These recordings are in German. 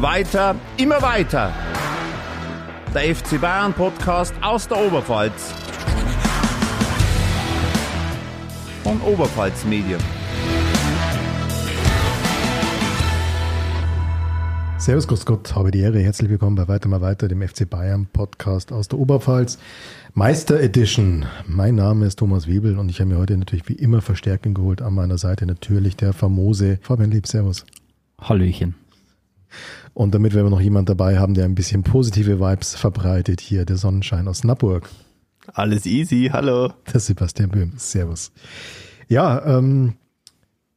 Weiter, immer weiter. Der FC Bayern Podcast aus der Oberpfalz. Von Oberpfalz Medien. Servus, Grüß Gott, habe die Ehre. Herzlich willkommen bei Weiter mal weiter, dem FC Bayern Podcast aus der Oberpfalz. Meister Edition. Mein Name ist Thomas Wiebel und ich habe mir heute natürlich wie immer Verstärkung geholt. An meiner Seite natürlich der famose Fabian Lieb. Servus. Hallöchen. Und damit wir noch jemand dabei haben, der ein bisschen positive Vibes verbreitet, hier der Sonnenschein aus Nappburg. Alles easy, hallo. Der Sebastian Böhm. Servus. Ja, ähm,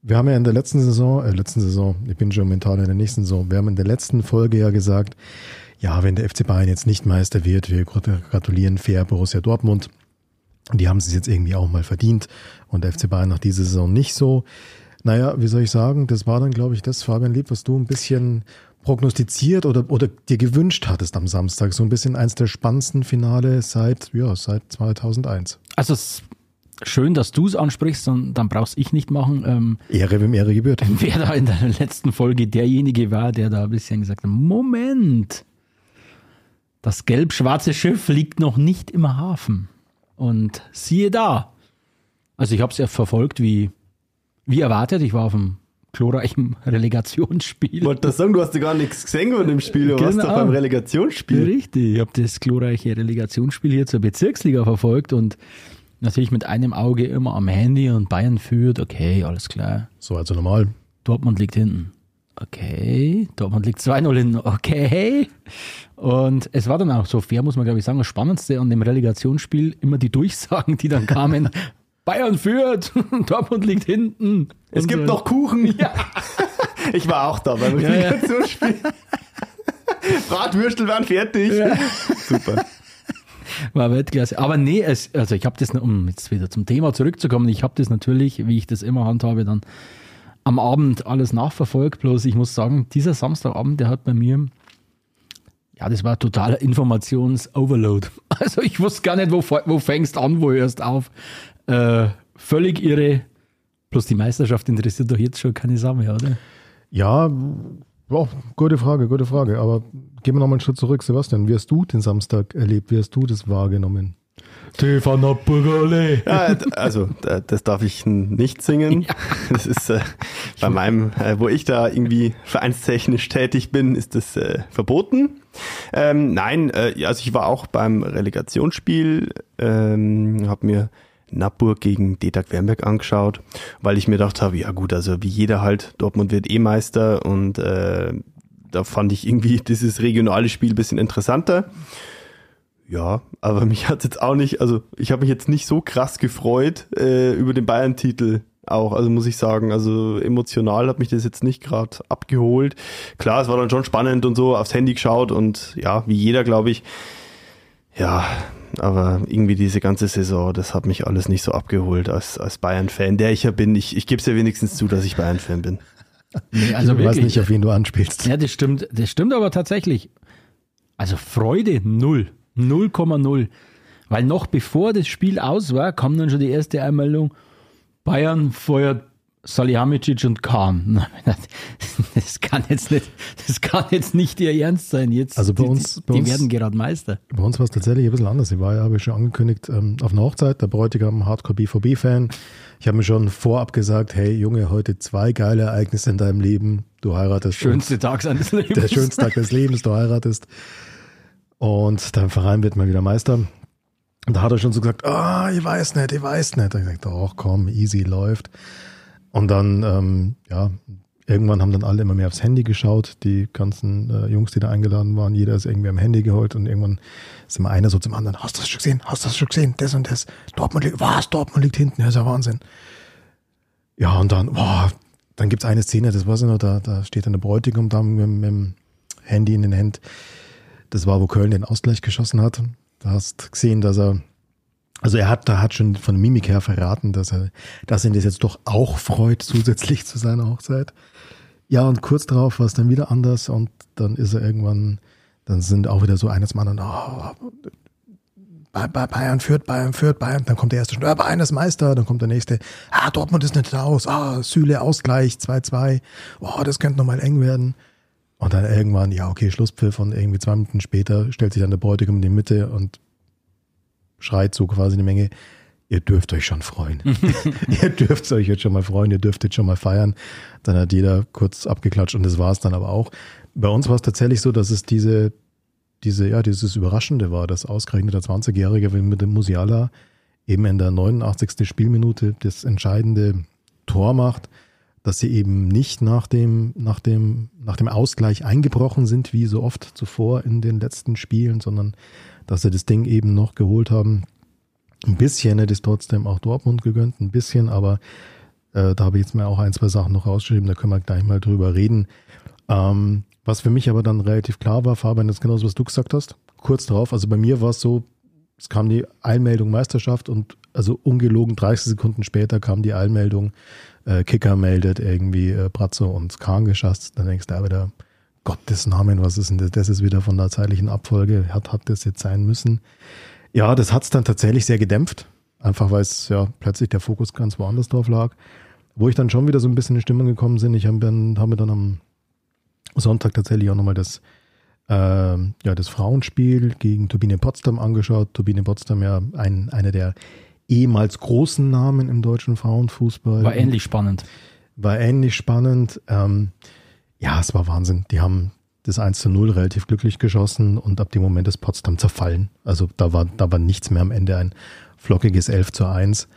wir haben ja in der letzten Saison, äh, letzten Saison, ich bin schon mental in der nächsten Saison, wir haben in der letzten Folge ja gesagt, ja, wenn der FC Bayern jetzt nicht Meister wird, wir gratulieren fair Borussia Dortmund. Die haben es jetzt irgendwie auch mal verdient und der FC Bayern nach dieser Saison nicht so. Naja, wie soll ich sagen, das war dann, glaube ich, das, Fabian Lieb, was du ein bisschen prognostiziert oder, oder dir gewünscht hattest am Samstag. So ein bisschen eins der spannendsten Finale seit, ja, seit 2001. Also es schön, dass du es ansprichst, und dann brauchst ich nicht machen. Ähm, Ehre, wem Ehre gebührt. Wer da in der letzten Folge derjenige war, der da ein bisschen gesagt hat, Moment, das gelb-schwarze Schiff liegt noch nicht im Hafen. Und siehe da. Also ich habe es ja verfolgt wie wie erwartet, ich war auf einem glorreichen Relegationsspiel. Ich wollte das sagen, du hast ja gar nichts gesehen von dem Spiel, du genau. warst doch beim Relegationsspiel. Richtig, ich habe das glorreiche Relegationsspiel hier zur Bezirksliga verfolgt und natürlich mit einem Auge immer am Handy und Bayern führt, okay, alles klar. So, also normal. Dortmund liegt hinten. Okay, Dortmund liegt 2-0 hinten. Okay. Und es war dann auch so fair, muss man glaube ich sagen, das Spannendste an dem Relegationsspiel immer die Durchsagen, die dann kamen. Bayern führt, Dortmund liegt hinten. Es gibt so. noch Kuchen. Ja. Ich war auch da beim. Ja, ja. Bratwürstel waren fertig. Ja. Super. War Weltklasse. Aber nee, es, also ich habe das, um jetzt wieder zum Thema zurückzukommen, ich habe das natürlich, wie ich das immer handhabe, dann am Abend alles nachverfolgt. Bloß ich muss sagen, dieser Samstagabend, der hat bei mir, ja, das war totaler Informations-Overload. Also ich wusste gar nicht, wo, wo fängst an, wo hörst auf. Äh, völlig irre. Plus die Meisterschaft interessiert doch jetzt schon keine Sau mehr, oder? Ja, oh, gute Frage, gute Frage. Aber gehen wir nochmal einen Schritt zurück. Sebastian, wie hast du den Samstag erlebt? Wie hast du das wahrgenommen? Stefan Burgale. Ja, also das darf ich nicht singen. Ja. Das ist äh, bei meinem, äh, wo ich da irgendwie vereinstechnisch tätig bin, ist das äh, verboten. Ähm, nein, äh, also ich war auch beim Relegationsspiel, ähm, habe mir Nappur gegen Detak Wernberg angeschaut, weil ich mir gedacht habe, ja gut, also wie jeder halt, Dortmund wird eh Meister und äh, da fand ich irgendwie dieses regionale Spiel bisschen interessanter. Ja, aber mich hat jetzt auch nicht, also ich habe mich jetzt nicht so krass gefreut äh, über den Bayern-Titel auch, also muss ich sagen, also emotional hat mich das jetzt nicht gerade abgeholt. Klar, es war dann schon spannend und so, aufs Handy geschaut und ja, wie jeder, glaube ich, ja, aber irgendwie diese ganze Saison, das hat mich alles nicht so abgeholt als, als Bayern-Fan, der ich ja bin. Ich, ich gebe es ja wenigstens zu, dass ich Bayern-Fan bin. Nee, also ich weiß nicht, auf wen du anspielst. Ja, das stimmt, das stimmt aber tatsächlich. Also Freude null, 0,0. Weil noch bevor das Spiel aus war, kam dann schon die erste Einmeldung, Bayern feuert Salihamidzic und Kahn. Das kann jetzt nicht, das kann jetzt nicht ihr Ernst sein. Jetzt, also bei uns, die, bei die werden gerade Meister. Bei uns war es tatsächlich ein bisschen anders. Ich war ja, habe ich schon angekündigt, ähm, auf einer Hochzeit, der Bräutigam Hardcore BVB-Fan. Ich habe mir schon vorab gesagt, hey Junge, heute zwei geile Ereignisse in deinem Leben. Du heiratest. Schönste Tag seines Lebens. Der schönste Tag des Lebens, du heiratest. Und dein Verein wird mal wieder Meister. Und da hat er schon so gesagt, ah, oh, ich weiß nicht, ich weiß nicht. Da ich gesagt, doch, komm, easy, läuft. Und dann, ähm, ja, irgendwann haben dann alle immer mehr aufs Handy geschaut, die ganzen äh, Jungs, die da eingeladen waren. Jeder ist irgendwie am Handy geholt und irgendwann ist immer einer so zum anderen, hast du das schon gesehen? Hast du das schon gesehen? Das und das. Dortmund liegt, was? Dortmund liegt hinten, ja, ist ja Wahnsinn. Ja, und dann, boah, dann gibt's eine Szene, das weiß ich noch, da, da steht dann der Bräutigam da mit, mit dem Handy in den Händen. Das war, wo Köln den Ausgleich geschossen hat. Da hast gesehen, dass er also er hat, da hat schon von Mimik her verraten, dass er, dass ihn das jetzt doch auch freut, zusätzlich zu seiner Hochzeit. Ja, und kurz darauf war es dann wieder anders und dann ist er irgendwann, dann sind auch wieder so eines Mal, oh, Bayern führt, Bayern führt, Bayern, dann kommt der erste schon, ja, Bayern ist Meister, dann kommt der nächste, ah, Dortmund ist nicht raus, ah, Süle Ausgleich, 2-2, oh, das könnte nochmal eng werden. Und dann irgendwann, ja, okay, Schlusspfiff und irgendwie zwei Minuten später stellt sich dann der Bräutigam in die Mitte und schreit so quasi eine Menge, ihr dürft euch schon freuen. ihr dürft euch jetzt schon mal freuen, ihr dürft jetzt schon mal feiern. Dann hat jeder kurz abgeklatscht und das war es dann aber auch. Bei uns war es tatsächlich so, dass es diese, diese, ja, dieses Überraschende war, dass ausgerechnet der 20-Jährige mit dem Musiala eben in der 89. Spielminute das entscheidende Tor macht dass sie eben nicht nach dem, nach dem, nach dem Ausgleich eingebrochen sind, wie so oft zuvor in den letzten Spielen, sondern dass sie das Ding eben noch geholt haben. Ein bisschen hätte es trotzdem auch Dortmund gegönnt, ein bisschen, aber äh, da habe ich jetzt mal auch ein, zwei Sachen noch rausgeschrieben, da können wir gleich mal drüber reden. Ähm, was für mich aber dann relativ klar war, Fabian, das ist genauso, was du gesagt hast. Kurz drauf, also bei mir war es so, es kam die Einmeldung Meisterschaft und also ungelogen 30 Sekunden später kam die Einmeldung, äh, Kicker meldet irgendwie äh, Bratzo und Kahn geschasst, dann denkst du da wieder, Gottes Namen, was ist denn das? Das ist wieder von der zeitlichen Abfolge. Hat, hat das jetzt sein müssen? Ja, das hat es dann tatsächlich sehr gedämpft. Einfach weil es ja plötzlich der Fokus ganz woanders drauf lag. Wo ich dann schon wieder so ein bisschen in Stimmung gekommen bin, ich habe hab mir dann am Sonntag tatsächlich auch nochmal das, äh, ja, das Frauenspiel gegen Turbine Potsdam angeschaut. Turbine Potsdam ja ein, einer der ehemals großen Namen im deutschen Frauenfußball. War ähnlich spannend. War ähnlich spannend. Ähm, ja, es war Wahnsinn. Die haben das 1 zu 0 relativ glücklich geschossen und ab dem Moment ist Potsdam zerfallen. Also da war, da war nichts mehr am Ende ein flockiges 11 zu 1.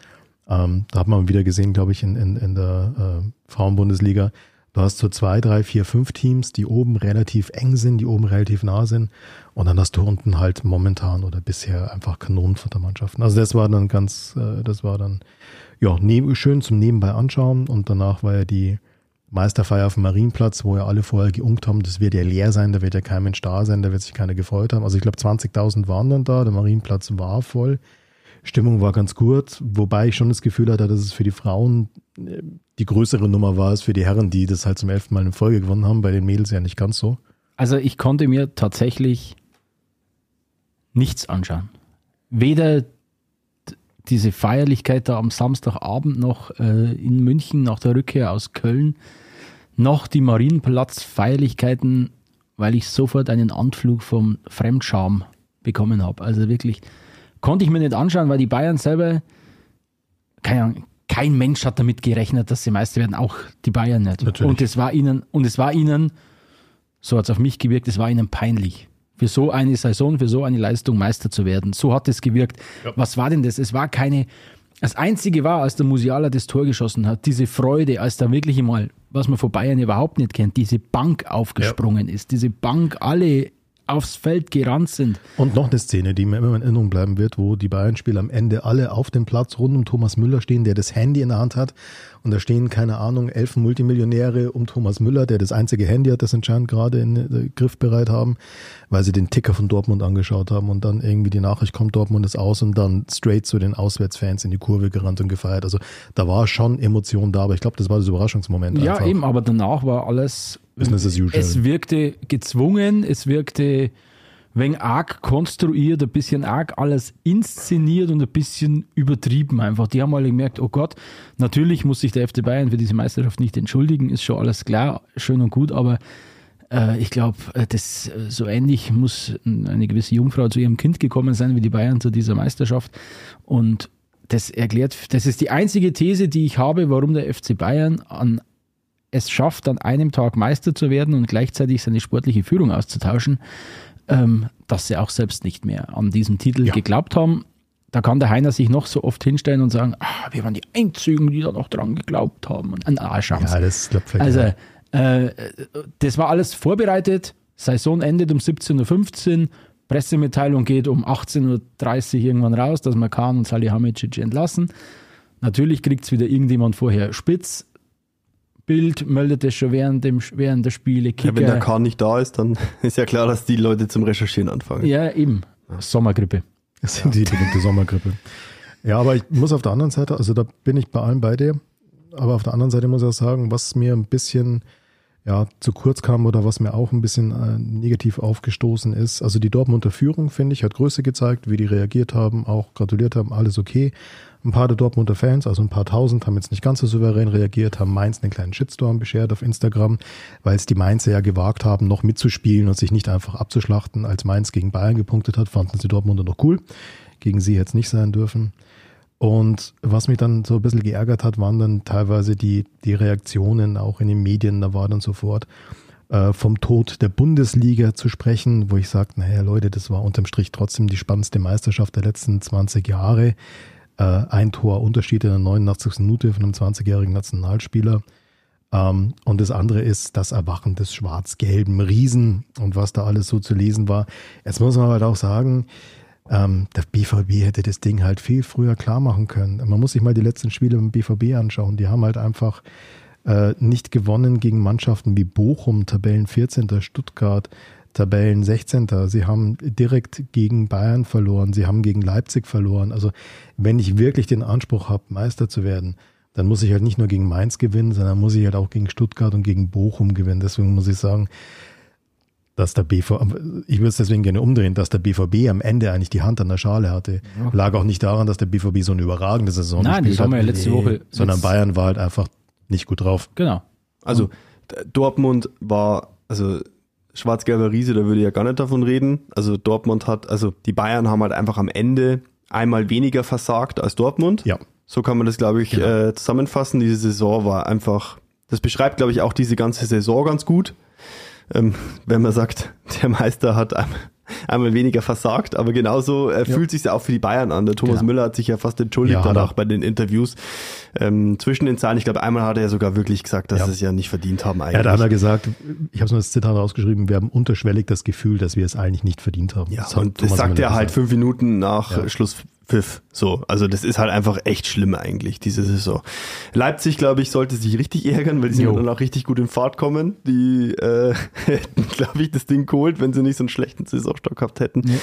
Ähm, da hat man wieder gesehen, glaube ich, in, in, in der äh, Frauenbundesliga, Du hast so zwei, drei, vier, fünf Teams, die oben relativ eng sind, die oben relativ nah sind. Und dann hast du unten halt momentan oder bisher einfach Kanonenfuttermannschaften. Also das war dann ganz, äh, das war dann, ja, ne schön zum Nebenbei anschauen. Und danach war ja die Meisterfeier auf dem Marienplatz, wo ja alle vorher geunkt haben, das wird ja leer sein, da wird ja kein Mensch da sein, da wird sich keiner gefreut haben. Also ich glaube 20.000 waren dann da, der Marienplatz war voll. Stimmung war ganz gut, wobei ich schon das Gefühl hatte, dass es für die Frauen äh, die größere Nummer war als für die Herren, die das halt zum elften Mal in Folge gewonnen haben, bei den Mädels ja nicht ganz so. Also ich konnte mir tatsächlich nichts anschauen. Weder diese Feierlichkeit da am Samstagabend noch äh, in München nach der Rückkehr aus Köln, noch die Marienplatz-Feierlichkeiten, weil ich sofort einen Anflug vom Fremdscham bekommen habe. Also wirklich, konnte ich mir nicht anschauen, weil die Bayern selber, keine Ahnung, kein Mensch hat damit gerechnet, dass sie Meister werden, auch die Bayern nicht. Natürlich. Und es war ihnen, und es war ihnen, so hat es auf mich gewirkt, es war ihnen peinlich. Für so eine Saison, für so eine Leistung Meister zu werden. So hat es gewirkt. Ja. Was war denn das? Es war keine, das Einzige war, als der Musiala das Tor geschossen hat, diese Freude, als da wirklich mal, was man von Bayern überhaupt nicht kennt, diese Bank aufgesprungen ja. ist, diese Bank, alle aufs Feld gerannt sind. Und noch eine Szene, die mir immer in Erinnerung bleiben wird, wo die Bayern-Spieler am Ende alle auf dem Platz rund um Thomas Müller stehen, der das Handy in der Hand hat. Und da stehen, keine Ahnung, elf Multimillionäre um Thomas Müller, der das einzige Handy hat, das anscheinend gerade in äh, griffbereit haben, weil sie den Ticker von Dortmund angeschaut haben und dann irgendwie die Nachricht kommt, Dortmund ist aus und dann straight zu den Auswärtsfans in die Kurve gerannt und gefeiert. Also da war schon Emotion da, aber ich glaube, das war das Überraschungsmoment. Ja, einfach. eben, aber danach war alles Business as usual. Es wirkte gezwungen, es wirkte wenn arg konstruiert, ein bisschen arg alles inszeniert und ein bisschen übertrieben einfach. Die haben alle gemerkt, oh Gott, natürlich muss sich der FC Bayern für diese Meisterschaft nicht entschuldigen, ist schon alles klar, schön und gut, aber äh, ich glaube, äh, das äh, so ähnlich muss eine gewisse Jungfrau zu ihrem Kind gekommen sein wie die Bayern zu dieser Meisterschaft und das erklärt, das ist die einzige These, die ich habe, warum der FC Bayern an es schafft, an einem Tag Meister zu werden und gleichzeitig seine sportliche Führung auszutauschen, ähm, dass sie auch selbst nicht mehr an diesen Titel ja. geglaubt haben. Da kann der Heiner sich noch so oft hinstellen und sagen, ah, wir waren die Einzigen, die da noch dran geglaubt haben. Und ein Arschchance. Ja, das klappt Also, äh, das war alles vorbereitet. Saison endet um 17.15 Uhr. Pressemitteilung geht um 18.30 Uhr irgendwann raus, dass man Kahn und Salihamidzic entlassen. Natürlich kriegt es wieder irgendjemand vorher spitz. Bild meldet es schon während, dem, während der Spiele. Kicker. Ja, wenn der Kahn nicht da ist, dann ist ja klar, dass die Leute zum Recherchieren anfangen. Ja, eben. Sommergrippe. Das sind die bedingte Sommergrippe. Ja, aber ich muss auf der anderen Seite, also da bin ich bei allen bei dir, aber auf der anderen Seite muss ich auch sagen, was mir ein bisschen ja, zu kurz kam oder was mir auch ein bisschen äh, negativ aufgestoßen ist. Also die Dortmunder Führung, finde ich, hat Größe gezeigt, wie die reagiert haben, auch gratuliert haben, alles okay. Ein paar der Dortmunder Fans, also ein paar tausend, haben jetzt nicht ganz so souverän reagiert, haben Mainz einen kleinen Shitstorm beschert auf Instagram, weil es die Mainzer ja gewagt haben, noch mitzuspielen und sich nicht einfach abzuschlachten. Als Mainz gegen Bayern gepunktet hat, fanden sie Dortmunder noch cool. Gegen sie es nicht sein dürfen. Und was mich dann so ein bisschen geärgert hat, waren dann teilweise die, die Reaktionen auch in den Medien, da war dann sofort äh, vom Tod der Bundesliga zu sprechen, wo ich sagte, naja Leute, das war unterm Strich trotzdem die spannendste Meisterschaft der letzten 20 Jahre. Äh, ein Tor Unterschied in der 89. Minute von einem 20-jährigen Nationalspieler. Ähm, und das andere ist das Erwachen des schwarz-gelben Riesen und was da alles so zu lesen war. Jetzt muss man halt auch sagen, ähm, der BVB hätte das Ding halt viel früher klar machen können. Man muss sich mal die letzten Spiele im BVB anschauen. Die haben halt einfach äh, nicht gewonnen gegen Mannschaften wie Bochum, Tabellen 14. Stuttgart, Tabellen 16. Sie haben direkt gegen Bayern verloren, sie haben gegen Leipzig verloren. Also wenn ich wirklich den Anspruch habe, Meister zu werden, dann muss ich halt nicht nur gegen Mainz gewinnen, sondern muss ich halt auch gegen Stuttgart und gegen Bochum gewinnen. Deswegen muss ich sagen, dass der BVB, ich würde es deswegen gerne umdrehen, dass der BVB am Ende eigentlich die Hand an der Schale hatte. Ja. Lag auch nicht daran, dass der BVB so eine überragende Saison Nein, das haben wir ja letzte nee, Woche. Sondern Bayern war halt einfach nicht gut drauf. Genau. Also Dortmund war, also schwarz-gelber Riese, da würde ich ja gar nicht davon reden. Also Dortmund hat, also die Bayern haben halt einfach am Ende einmal weniger versagt als Dortmund. Ja. So kann man das, glaube ich, genau. äh, zusammenfassen. Diese Saison war einfach, das beschreibt, glaube ich, auch diese ganze Saison ganz gut ähm, wenn man sagt, der Meister hat einmal, einmal weniger versagt, aber genauso äh, ja. fühlt sich auch für die Bayern an. Der Thomas genau. Müller hat sich ja fast entschuldigt ja, danach bei den Interviews. Ähm, zwischen den Zahlen, ich glaube, einmal hat er sogar wirklich gesagt, dass ja. sie es ja nicht verdient haben eigentlich. Er hat einmal gesagt, ich habe es nur das Zitat rausgeschrieben, wir haben unterschwellig das Gefühl, dass wir es eigentlich nicht verdient haben. Ja, das und das sagt er halt fünf Minuten nach Schluss Pfiff. So, also das ist halt einfach echt schlimm eigentlich, diese Saison. Leipzig, glaube ich, sollte sich richtig ärgern, weil die sind dann auch richtig gut in Fahrt kommen. Die äh, hätten, glaube ich, das Ding geholt, wenn sie nicht so einen schlechten Saisonstock gehabt hätten. Ja,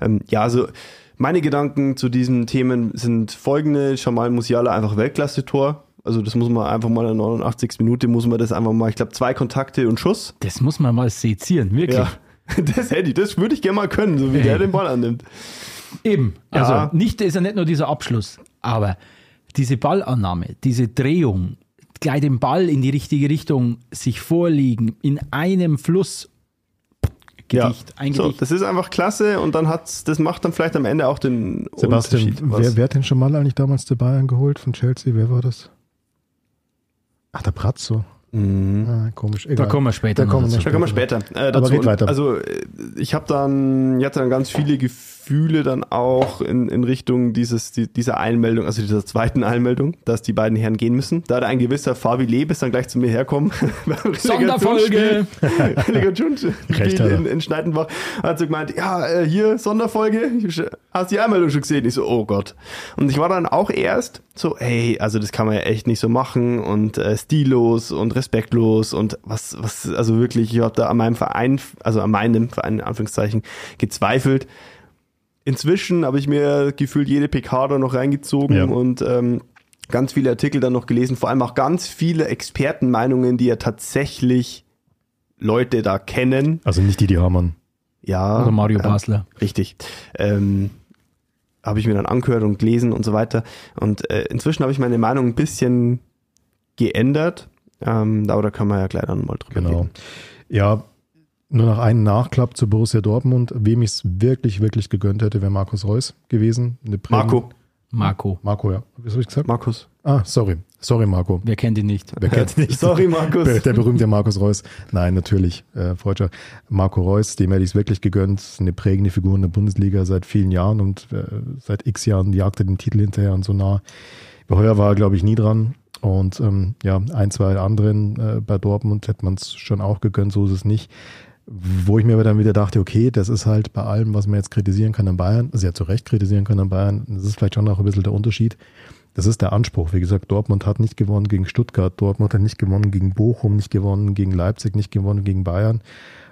ähm, ja also meine Gedanken zu diesen Themen sind folgende. Jamal Musiala einfach Weltklasse-Tor. Also das muss man einfach mal in der 89. Minute muss man das einfach mal, ich glaube, zwei Kontakte und Schuss. Das muss man mal sezieren, wirklich. Ja, das hätte ich, das würde ich gerne mal können, so wie Ey. der den Ball annimmt. Eben. Also ja. nicht ist ja nicht nur dieser Abschluss, aber diese Ballannahme, diese Drehung, gleich den Ball in die richtige Richtung sich vorliegen, in einem Fluss. Gedicht, ja. So, das ist einfach klasse und dann hat's, das macht dann vielleicht am Ende auch den Sebastian, Unterschied. Wer, wer hat denn schon mal eigentlich damals zu Bayern geholt von Chelsea? Wer war das? Ach, der Brazzo. Mhm. Ah, komisch. Egal. Da kommen wir später. Da kommen wir, da kommen wir später. Äh, dazu. Aber red weiter. Also ich habe dann, ich hatte dann ganz viele Gefühle dann auch in, in Richtung dieses die, dieser Einmeldung, also dieser zweiten Einmeldung, dass die beiden Herren gehen müssen. Da hat ein gewisser Fabi Lebes dann gleich zu mir herkommen. Sonderfolge. Recht, in, in Schneidenbach hat so gemeint, ja äh, hier Sonderfolge, hast du die Einmeldung schon gesehen? Ich so, oh Gott. Und ich war dann auch erst so, hey, also das kann man ja echt nicht so machen und äh, stillos und respektlos und was, was, also wirklich, ich habe da an meinem Verein, also an meinem Verein in Anführungszeichen gezweifelt. Inzwischen habe ich mir gefühlt jede PK da noch reingezogen ja. und ähm, ganz viele Artikel dann noch gelesen, vor allem auch ganz viele Expertenmeinungen, die ja tatsächlich Leute da kennen. Also nicht die, die Hamann. Ja. Also Mario Basler. richtig. Ähm, habe ich mir dann angehört und gelesen und so weiter. Und äh, inzwischen habe ich meine Meinung ein bisschen geändert. Ähm, aber da können wir ja gleich dann mal drüber genau. reden. Ja, nur noch einen Nachklapp zu Borussia Dortmund. Wem ich es wirklich, wirklich gegönnt hätte, wäre Markus Reus gewesen. Marco. Marco. Marco, ja. Was habe ich gesagt? Markus. Ah, sorry. Sorry, Marco. Wer kennt ihn nicht? Wer kennt ihn nicht? sorry, Markus. Der berühmte Markus Reus. Nein, natürlich. Äh, Freudscher. Marco Reus, dem hätte ich es wirklich gegönnt. Eine prägende Figur in der Bundesliga seit vielen Jahren und äh, seit x Jahren jagte den Titel hinterher und so nah. Heuer war er, glaube ich, nie dran. Und ähm, ja, ein, zwei anderen äh, bei Dortmund hätte man es schon auch gegönnt, so ist es nicht. Wo ich mir aber dann wieder dachte, okay, das ist halt bei allem, was man jetzt kritisieren kann an Bayern, also ja zu Recht kritisieren kann an Bayern, das ist vielleicht schon auch ein bisschen der Unterschied. Das ist der Anspruch. Wie gesagt, Dortmund hat nicht gewonnen gegen Stuttgart, Dortmund hat nicht gewonnen gegen Bochum, nicht gewonnen gegen Leipzig, nicht gewonnen gegen Bayern.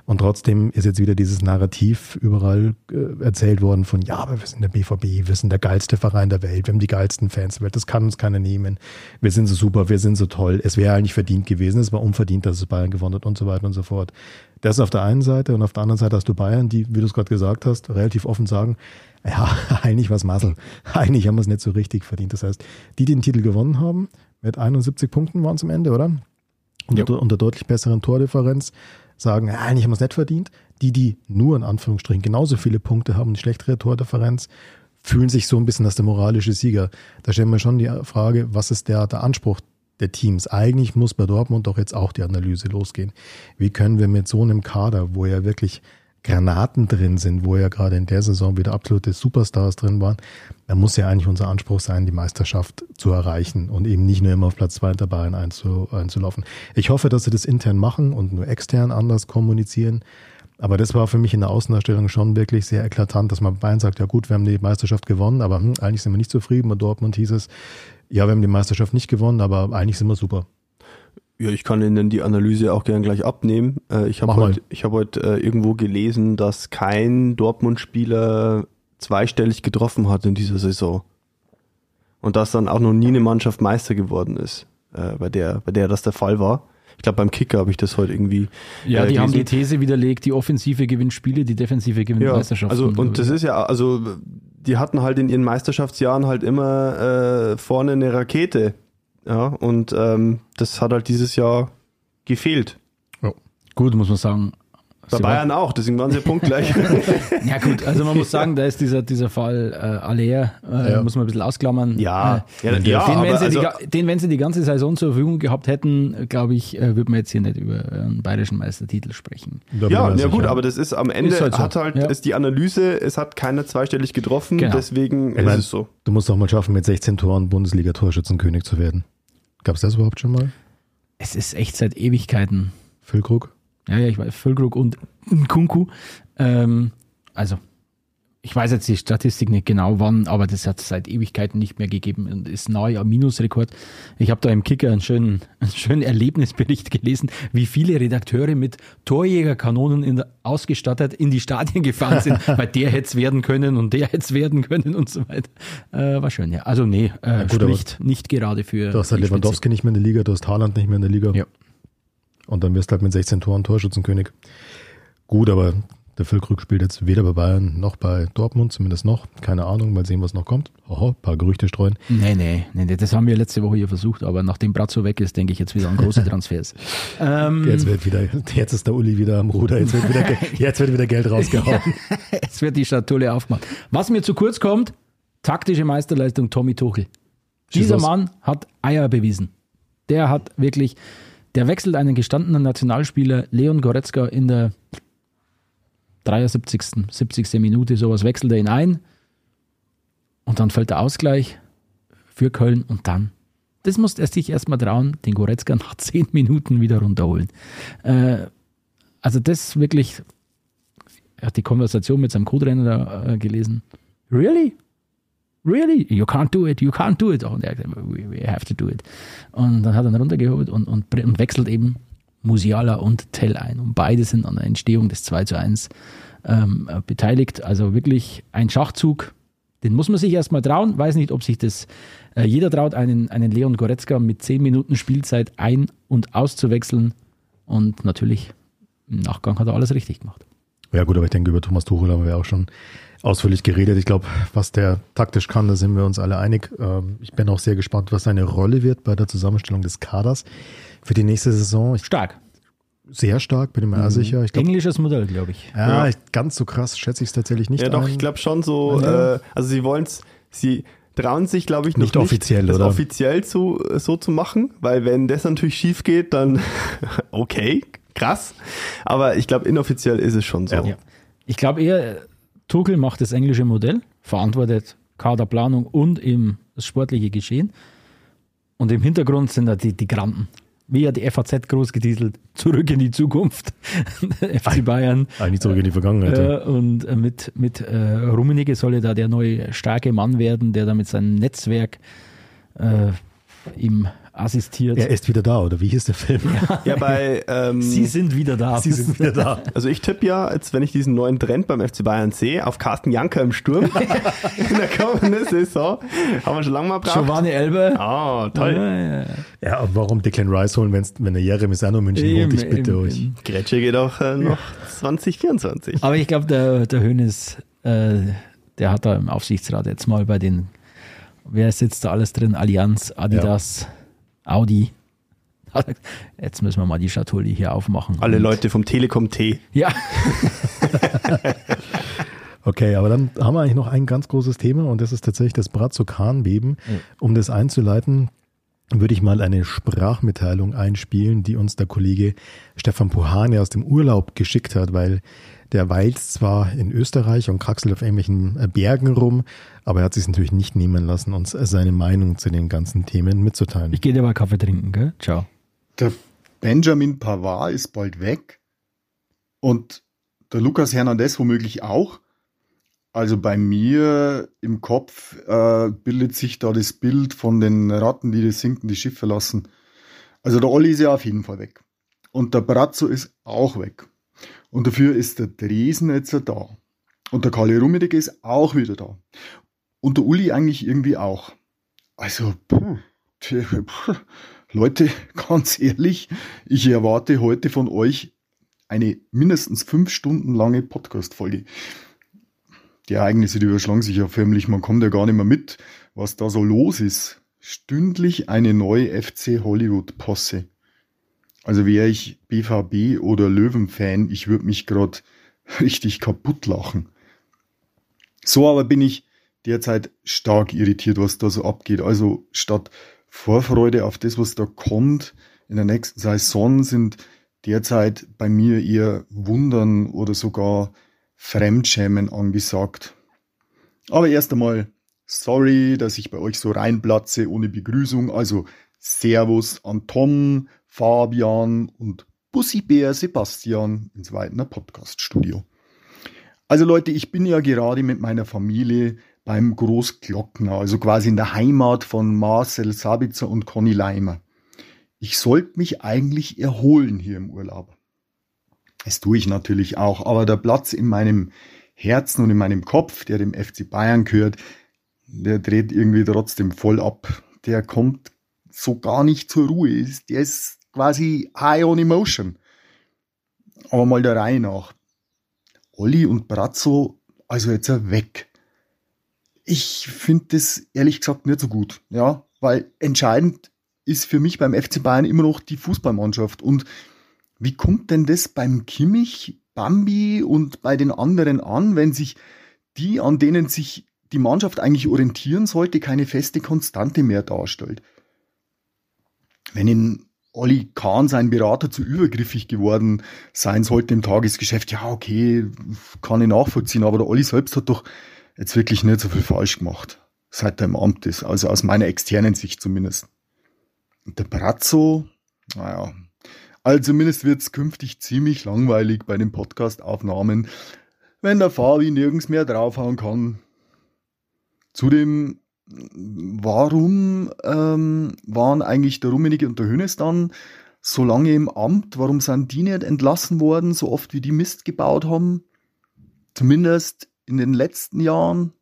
Und trotzdem ist jetzt wieder dieses Narrativ überall äh, erzählt worden von, ja, aber wir sind der BVB, wir sind der geilste Verein der Welt, wir haben die geilsten Fans der Welt, das kann uns keiner nehmen. Wir sind so super, wir sind so toll. Es wäre eigentlich verdient gewesen, es war unverdient, dass es Bayern gewonnen hat und so weiter und so fort. Das auf der einen Seite und auf der anderen Seite hast du Bayern, die, wie du es gerade gesagt hast, relativ offen sagen, ja, eigentlich was Massel. Eigentlich haben wir es nicht so richtig verdient. Das heißt, die, die den Titel gewonnen haben, mit 71 Punkten waren es am Ende, oder? Unter, ja. unter deutlich besseren Tordifferenz, sagen, eigentlich haben wir es nicht verdient. Die, die nur in Anführungsstrichen genauso viele Punkte haben, die schlechtere Tordifferenz, fühlen sich so ein bisschen als der moralische Sieger. Da stellen wir schon die Frage, was ist der, der Anspruch der Teams? Eigentlich muss bei Dortmund doch jetzt auch die Analyse losgehen. Wie können wir mit so einem Kader, wo ja wirklich Granaten drin sind, wo ja gerade in der Saison wieder absolute Superstars drin waren, dann muss ja eigentlich unser Anspruch sein, die Meisterschaft zu erreichen und eben nicht nur immer auf Platz zwei der Bayern einzulaufen. Ich hoffe, dass sie das intern machen und nur extern anders kommunizieren. Aber das war für mich in der Außendarstellung schon wirklich sehr eklatant, dass man Bayern sagt, ja gut, wir haben die Meisterschaft gewonnen, aber hm, eigentlich sind wir nicht zufrieden. Bei Dortmund hieß es, ja, wir haben die Meisterschaft nicht gewonnen, aber eigentlich sind wir super. Ja, ich kann Ihnen die Analyse auch gern gleich abnehmen. Äh, ich habe heute, ich hab heute äh, irgendwo gelesen, dass kein Dortmund-Spieler zweistellig getroffen hat in dieser Saison. Und dass dann auch noch nie eine Mannschaft Meister geworden ist, äh, bei der, bei der das der Fall war. Ich glaube, beim Kicker habe ich das heute irgendwie. Ja, die gelesen. haben die These widerlegt, die Offensive gewinnt Spiele, die Defensive gewinnt ja, Meisterschaften. Also, und das ist ja, also, die hatten halt in ihren Meisterschaftsjahren halt immer äh, vorne eine Rakete ja, und ähm, das hat halt dieses Jahr gefehlt. Ja. Gut, muss man sagen. Bei Bayern auch, deswegen waren sie punktgleich. ja gut, also man muss sagen, da ist dieser, dieser Fall äh, Aller, äh, ja. muss man ein bisschen ausklammern. Ja, äh, ja, ja den, wenn sie also, die, den, wenn sie die ganze Saison zur Verfügung gehabt hätten, glaube ich, äh, würde man jetzt hier nicht über einen bayerischen Meistertitel sprechen. Ja, ja gut, aber das ist am Ende ist halt so. hat halt, ja. ist die Analyse, es hat keiner zweistellig getroffen, genau. deswegen ich ist mein, es so. Du musst auch mal schaffen, mit 16 Toren Bundesliga-Torschützenkönig zu werden. Gab es das überhaupt schon mal? Es ist echt seit Ewigkeiten. Füllkrug? Ja, ja, ich weiß, Füllkrug und Kunku. Ähm, also ich weiß jetzt die Statistik nicht genau wann, aber das hat es seit Ewigkeiten nicht mehr gegeben und ist nahe am Minusrekord. Ich habe da im Kicker einen schönen, einen schönen Erlebnisbericht gelesen, wie viele Redakteure mit Torjägerkanonen in der, ausgestattet in die Stadien gefahren sind, weil der hätte es werden können und der hätte es werden können und so weiter. Äh, war schön, ja. Also nee, äh, ja, gut, spricht nicht gerade für. Du hast halt Lewandowski nicht mehr in der Liga, du hast Haaland nicht mehr in der Liga. Ja. Und dann wirst du halt mit 16 Toren Torschützenkönig. Gut, aber der Füllkrug spielt jetzt weder bei Bayern noch bei Dortmund, zumindest noch. Keine Ahnung, mal sehen, was noch kommt. Oho, paar Gerüchte streuen. Nee, nee, nee, das haben wir letzte Woche hier versucht, aber nachdem Brazzo weg ist, denke ich jetzt wieder an große Transfers. ähm, jetzt wird wieder, jetzt ist der Uli wieder am Ruder, jetzt wird wieder, jetzt wird wieder Geld rausgehauen. jetzt wird die Statulle aufgemacht. Was mir zu kurz kommt, taktische Meisterleistung Tommy Tuchel. Dieser Mann hat Eier bewiesen. Der hat wirklich, der wechselt einen gestandenen Nationalspieler Leon Goretzka in der 73., 70. Minute, sowas wechselt er ihn ein. Und dann fällt der Ausgleich für Köln und dann, das musste er sich erstmal trauen, den Goretzka nach 10 Minuten wieder runterholen. Äh, also das wirklich, er hat die Konversation mit seinem Co-Trainer da äh, gelesen. Really? Really? You can't do it, you can't do it. Und er hat gesagt, we have to do it. Und dann hat er ihn runtergeholt und, und, und wechselt eben Musiala und Tell ein. Und beide sind an der Entstehung des 2 zu 1 ähm, beteiligt. Also wirklich ein Schachzug, den muss man sich erstmal trauen. Weiß nicht, ob sich das äh, jeder traut, einen, einen Leon Goretzka mit 10 Minuten Spielzeit ein- und auszuwechseln. Und natürlich im Nachgang hat er alles richtig gemacht. Ja gut, aber ich denke, über Thomas Tuchel haben wir auch schon ausführlich geredet. Ich glaube, was der taktisch kann, da sind wir uns alle einig. Ähm, ich bin auch sehr gespannt, was seine Rolle wird bei der Zusammenstellung des Kaders für die nächste Saison. Ich, stark. Sehr stark, bin ich mir mhm. sicher. Ich glaub, Englisches Modell, glaube ich. Ja, ja, ganz so krass schätze ich es tatsächlich nicht. Ja, doch, ein. ich glaube schon so. Ja. Äh, also sie wollen es, sie trauen sich, glaube ich, nicht, nicht offiziell, nicht, oder? offiziell zu, so zu machen, weil wenn das natürlich schief geht, dann okay, krass. Aber ich glaube, inoffiziell ist es schon so. Ja. Ich glaube eher, Tuchel macht das englische Modell, verantwortet Kaderplanung und eben das sportliche Geschehen. Und im Hintergrund sind da die, die Granden. Wie hat die FAZ groß getitelt? Zurück in die Zukunft. FC Bayern. Eigentlich zurück in die Vergangenheit. Äh, und äh, mit, mit äh, Rummenigge soll er da der neue starke Mann werden, der da mit seinem Netzwerk äh, ihm assistiert. Er ist wieder da, oder wie hieß der Film? Ja, Ja, bei ähm, Sie sind wieder da. Sie sind wieder da. Also ich tippe ja, als wenn ich diesen neuen Trend beim FC Bayern sehe, auf Carsten Janker im Sturm in der kommenden Saison. Haben wir schon lange mal gebraucht. Giovanni Elbe. Ah, toll. Ja, ja. Ja, aber warum Declan Rice holen, wenn's, wenn der Jeremy Sano München holt? Ich Eben, bitte eben, euch. eben. Gretsche geht auch äh, noch 2024. Aber ich glaube, der, der Hönes, äh, der hat da im Aufsichtsrat jetzt mal bei den, wer sitzt da alles drin? Allianz, Adidas, Audi. Jetzt müssen wir mal die Schatulle hier aufmachen. Alle Leute vom Telekom T. Ja, Okay, aber dann haben wir eigentlich noch ein ganz großes Thema und das ist tatsächlich das Bratzo-Kahn-Beben. Um das einzuleiten, würde ich mal eine Sprachmitteilung einspielen, die uns der Kollege Stefan Puhane aus dem Urlaub geschickt hat, weil der weilt zwar in Österreich und kraxelt auf irgendwelchen äh, Bergen rum, aber er hat sich natürlich nicht nehmen lassen, uns seine Meinung zu den ganzen Themen mitzuteilen. ich gehe dir mal Kaffee trinken, gell? Ciao. Der Benjamin Pavard ist bald weg und der Lukas Hernandez womöglich auch. Also bei mir im Kopf äh, bildet sich da das Bild von den Ratten, die das sinkende Schiff verlassen. Also der Olli ist ja auf jeden Fall weg. Und der Brazzo ist auch weg. Und dafür ist der Dresen jetzt da. Und der Kalle Rummenigge ist auch wieder da. Und der Uli eigentlich irgendwie auch. Also, puh, tja, puh. Leute, ganz ehrlich, ich erwarte heute von euch eine mindestens fünf Stunden lange Podcast-Folge. Die Ereignisse, die überschlagen sich ja förmlich, man kommt ja gar nicht mehr mit, was da so los ist. Stündlich eine neue FC Hollywood-Posse. Also wäre ich BVB oder Löwen-Fan, ich würde mich gerade richtig kaputt lachen. So aber bin ich derzeit stark irritiert, was da so abgeht. Also statt Vorfreude auf das, was da kommt in der nächsten Saison, sind derzeit bei mir eher Wundern oder sogar Fremdschämen angesagt. Aber erst einmal, sorry, dass ich bei euch so reinplatze ohne Begrüßung. Also Servus an Tom, Fabian und Bussibär Sebastian ins Weidner Podcast-Studio. Also Leute, ich bin ja gerade mit meiner Familie beim Großglockner, also quasi in der Heimat von Marcel Sabitzer und Conny Leimer. Ich sollte mich eigentlich erholen hier im Urlaub. Das tue ich natürlich auch, aber der Platz in meinem Herzen und in meinem Kopf, der dem FC Bayern gehört, der dreht irgendwie trotzdem voll ab. Der kommt so gar nicht zur Ruhe. Der ist quasi high on emotion. Aber mal der Reihe nach. Olli und Brazzo, also jetzt weg. Ich finde das ehrlich gesagt nicht so gut, ja, weil entscheidend ist für mich beim FC Bayern immer noch die Fußballmannschaft. Und wie kommt denn das beim Kimmich, Bambi und bei den anderen an, wenn sich die, an denen sich die Mannschaft eigentlich orientieren sollte, keine feste Konstante mehr darstellt? Wenn in Olli Kahn sein Berater zu übergriffig geworden sein sollte im Tagesgeschäft, ja, okay, kann ich nachvollziehen, aber der Olli selbst hat doch jetzt wirklich nicht so viel falsch gemacht, seit er im Amt ist, also aus meiner externen Sicht zumindest. Und der Brazzo, naja, also zumindest wird's künftig ziemlich langweilig bei den Podcast-Aufnahmen, wenn der Fabi nirgends mehr draufhauen kann. Zudem, warum ähm, waren eigentlich der Rummenigge und der Hönes dann so lange im Amt? Warum sind die nicht entlassen worden, so oft wie die Mist gebaut haben? Zumindest in den letzten Jahren.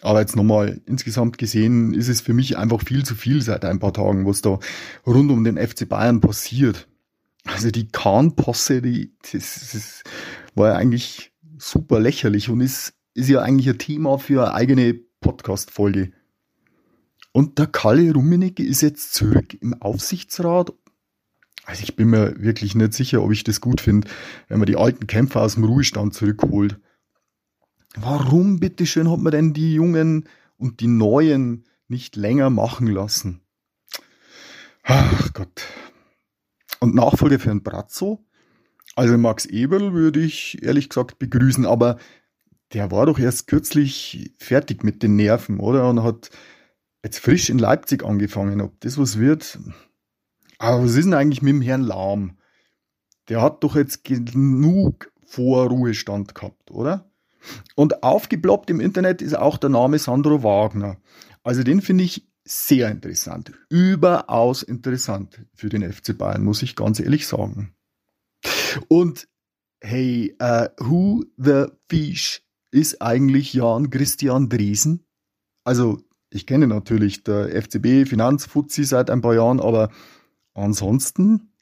Aber jetzt nochmal, insgesamt gesehen ist es für mich einfach viel zu viel seit ein paar Tagen, was da rund um den FC Bayern passiert. Also die Kahn-Posse, die, das, das war ja eigentlich super lächerlich und ist, ist ja eigentlich ein Thema für eine eigene Podcast-Folge. Und der Kalle Rummenigge ist jetzt zurück im Aufsichtsrat. Also ich bin mir wirklich nicht sicher, ob ich das gut finde, wenn man die alten Kämpfer aus dem Ruhestand zurückholt. Warum, bitteschön, hat man denn die Jungen und die Neuen nicht länger machen lassen? Ach Gott. Und Nachfolger für einen Brazzo? Also Max Eberl würde ich ehrlich gesagt begrüßen, aber der war doch erst kürzlich fertig mit den Nerven, oder? Und hat jetzt frisch in Leipzig angefangen. Ob das was wird? Aber was ist denn eigentlich mit dem Herrn Lahm? Der hat doch jetzt genug Vorruhestand gehabt, oder? Und aufgeploppt im Internet ist auch der Name Sandro Wagner. Also den finde ich sehr interessant. Überaus interessant für den FC Bayern, muss ich ganz ehrlich sagen. Und hey, uh, who the fish ist eigentlich Jan Christian Driesen? Also, ich kenne natürlich der FCB Finanzfuzzi seit ein paar Jahren, aber ansonsten,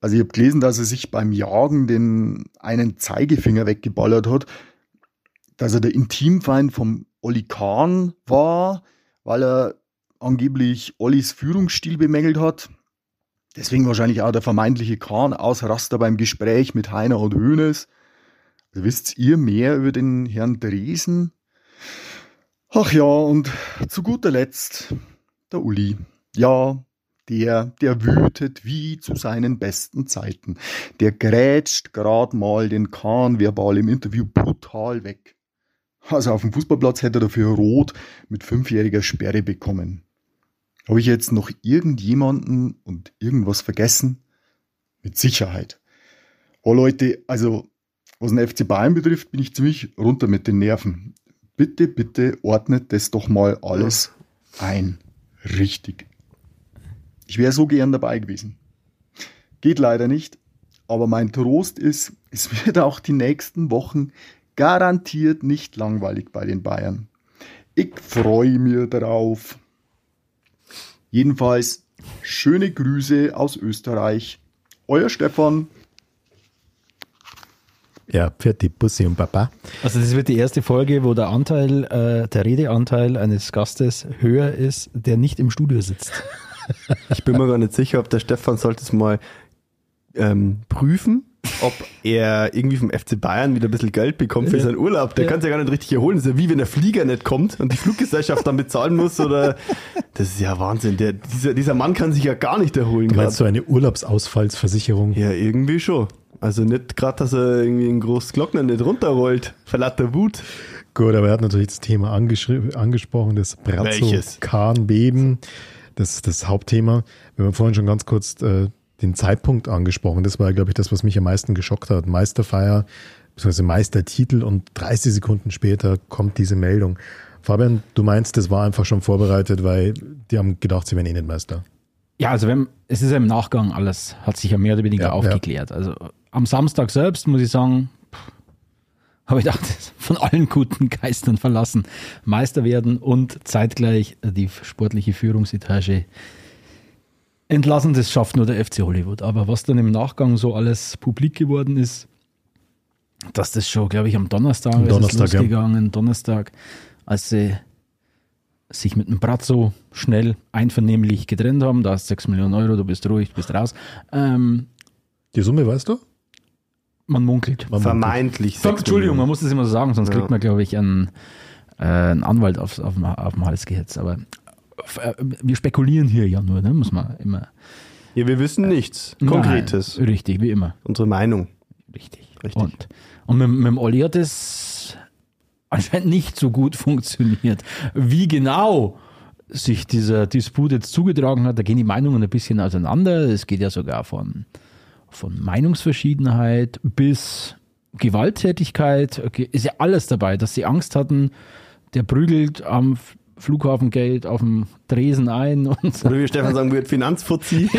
also ich habe gelesen, dass er sich beim Jagen den einen Zeigefinger weggeballert hat, dass er der Intimfeind vom Oli Kahn war, weil er angeblich Ollis Führungsstil bemängelt hat. Deswegen wahrscheinlich auch der vermeintliche Kahn-Ausraster beim Gespräch mit Heiner und Hönes. Wisst ihr mehr über den Herrn Dresen? Ach ja, und zu guter Letzt der Uli. Ja, der, der wütet wie zu seinen besten Zeiten. Der grätscht grad mal den Kahn verbal im Interview brutal weg. Also auf dem Fußballplatz hätte er dafür rot mit fünfjähriger Sperre bekommen. Habe ich jetzt noch irgendjemanden und irgendwas vergessen? Mit Sicherheit. Oh Leute, also was den FC Bayern betrifft, bin ich ziemlich runter mit den Nerven. Bitte, bitte ordnet das doch mal alles ein. Richtig. Ich wäre so gern dabei gewesen. Geht leider nicht, aber mein Trost ist, es wird auch die nächsten Wochen garantiert nicht langweilig bei den Bayern. Ich freue mich darauf. Jedenfalls schöne Grüße aus Österreich. Euer Stefan. Ja, für die Bussi und Papa. Also das wird die erste Folge, wo der Anteil, äh, der Redeanteil eines Gastes höher ist, der nicht im Studio sitzt. Ich bin mir gar nicht sicher, ob der Stefan sollte es mal ähm, prüfen, ob er irgendwie vom FC Bayern wieder ein bisschen Geld bekommt für Ja. seinen Urlaub. Der Ja. kann es ja gar nicht richtig erholen. Das ist ja wie wenn der Flieger nicht kommt und die Fluggesellschaft dann bezahlen muss oder das ist ja Wahnsinn. Der, dieser, dieser Mann kann sich ja gar nicht erholen Du meinst so eine Urlaubsausfallsversicherung? Ja, irgendwie schon. Also nicht gerade, dass er irgendwie ein großes Glockner nicht runterrollt. Verlatter Wut. Gut, aber er hat natürlich das Thema angesprochen, das Welches? Bratzo-Kahn-Beben. Das ist das Hauptthema. Wir haben vorhin schon ganz kurz äh, den Zeitpunkt angesprochen. Das war, glaube ich, das, was mich am meisten geschockt hat. Meisterfeier, beziehungsweise Meistertitel und 30 Sekunden später kommt diese Meldung. Fabian, du meinst, das war einfach schon vorbereitet, weil die haben gedacht, sie wären eh nicht Meister. Ja, also wenn, es ist ja im Nachgang alles, hat sich ja mehr oder weniger Ja, aufgeklärt. Also am Samstag selbst muss ich sagen, habe ich gedacht, von allen guten Geistern verlassen, Meister werden und zeitgleich die sportliche Führungsetage entlassen. Das schafft nur der FC Hollywood. Aber was dann im Nachgang so alles publik geworden ist, dass das schon, glaube ich, am Donnerstag, Am ist Donnerstag, ja. losgegangen, Donnerstag, als sie sich mit dem Brazzo schnell einvernehmlich getrennt haben. Da hast 6 Millionen Euro, du bist ruhig, du bist raus. Ähm, Die Summe, weißt du? Man munkelt. Man Vermeintlich. Ver- sechs Entschuldigung, man muss das immer so sagen, sonst Ja. kriegt man, glaube ich, einen, äh, einen Anwalt auf, dem- auf dem Hals gehetzt. Aber äh, wir spekulieren hier ja nur, ne? muss man immer. Ja, wir wissen nichts. Konkretes. Nein, richtig, wie immer. Unsere Meinung. Richtig. Richtig. Und, und mit, mit dem Olli hat es anscheinend nicht so gut funktioniert. Wie genau sich dieser Disput jetzt zugetragen hat, da gehen die Meinungen ein bisschen auseinander. Es geht ja sogar von, von Meinungsverschiedenheit bis Gewalttätigkeit. Okay, ist ja alles dabei, dass sie Angst hatten, der prügelt am F- Flughafengate auf dem Tresen ein und Oder wie Stefan sagen würde, Finanzfuzzi.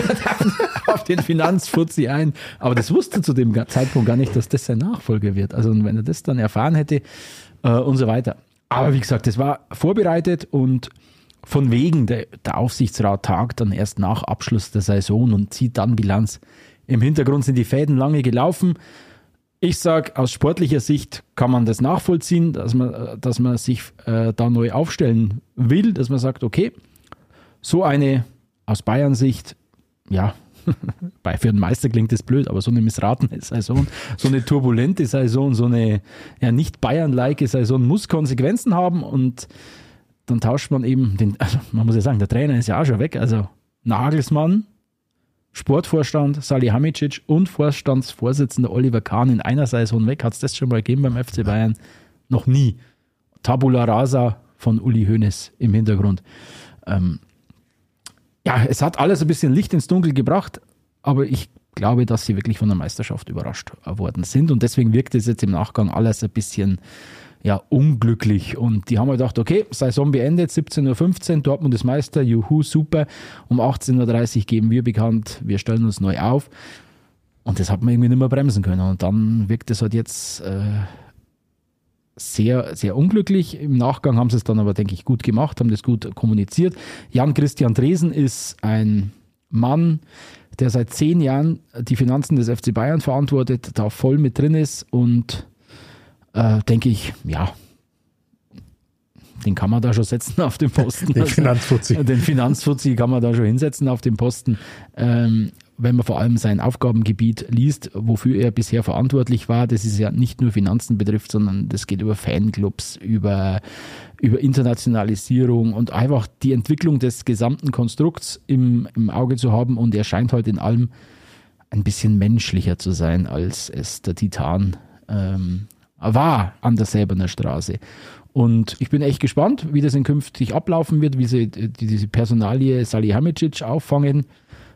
auf den Finanzfuzzi ein. Aber das wusste zu dem Zeitpunkt gar nicht, dass das sein Nachfolger wird. Also wenn er das dann erfahren hätte äh, und so weiter. Aber wie gesagt, das war vorbereitet und von wegen der, der Aufsichtsrat tagt dann erst nach Abschluss der Saison und zieht dann Bilanz. Im Hintergrund sind die Fäden lange gelaufen. Ich sage, aus sportlicher Sicht kann man das nachvollziehen, dass man, dass man sich äh, da neu aufstellen will, dass man sagt, okay, so eine aus Bayern-Sicht, ja, bei für den Meister klingt das blöd, aber so eine missratene Saison, so eine turbulente Saison, so eine ja nicht Bayern-like Saison muss Konsequenzen haben und dann tauscht man eben den, also man muss ja sagen, der Trainer ist ja auch schon weg, also Nagelsmann, Sportvorstand Salihamidzic und Vorstandsvorsitzender Oliver Kahn in einer Saison weg. Hat es das schon mal gegeben beim FC Bayern? Noch nie. Tabula rasa von Uli Hoeneß im Hintergrund. Ähm, ja, es hat alles ein bisschen Licht ins Dunkel gebracht, aber ich glaube, dass sie wirklich von der Meisterschaft überrascht worden sind und deswegen wirkt es jetzt im Nachgang alles ein bisschen ja, unglücklich. Und die haben halt gedacht, okay, Saison beendet, 17.15 Uhr, Dortmund ist Meister, juhu, super. Um 18.30 Uhr geben wir bekannt, wir stellen uns neu auf. Und das hat man irgendwie nicht mehr bremsen können. Und dann wirkt es halt jetzt äh, sehr, sehr unglücklich. Im Nachgang haben sie es dann aber, denke ich, gut gemacht, haben das gut kommuniziert. Jan Christian Dresen ist ein Mann, der seit zehn Jahren die Finanzen des FC Bayern verantwortet, da voll mit drin ist und äh, denke ich, ja, den kann man da schon setzen auf den Posten. Den Finanzfuzzi. den Finanzfuzzi kann man da schon hinsetzen auf den Posten. Ähm, wenn man vor allem sein Aufgabengebiet liest, wofür er bisher verantwortlich war, das ist ja nicht nur Finanzen betrifft, sondern das geht über Fanclubs, über, über Internationalisierung und einfach die Entwicklung des gesamten Konstrukts im, im Auge zu haben. Und er scheint halt in allem ein bisschen menschlicher zu sein, als es der Titan ähm, war an der Säberner Straße. Und ich bin echt gespannt, wie das in künftig ablaufen wird, wie sie diese Personalie Salihamidzic auffangen.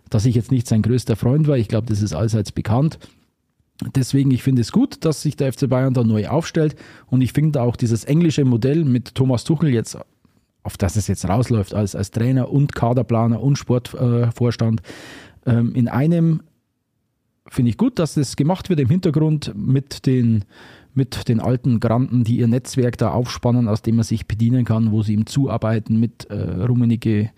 Dass ich jetzt nicht sein größter Freund war, ich glaube, das ist allseits bekannt. Deswegen, ich finde es gut, dass sich der FC Bayern da neu aufstellt. Und ich finde auch dieses englische Modell mit Thomas Tuchel jetzt, auf das es jetzt rausläuft, als, als Trainer und Kaderplaner und Sportvorstand, äh, ähm, in einem finde ich gut, dass das gemacht wird im Hintergrund mit den mit den alten Granten, die ihr Netzwerk da aufspannen, aus dem man sich bedienen kann, wo sie ihm zuarbeiten mit äh, Rummenigge,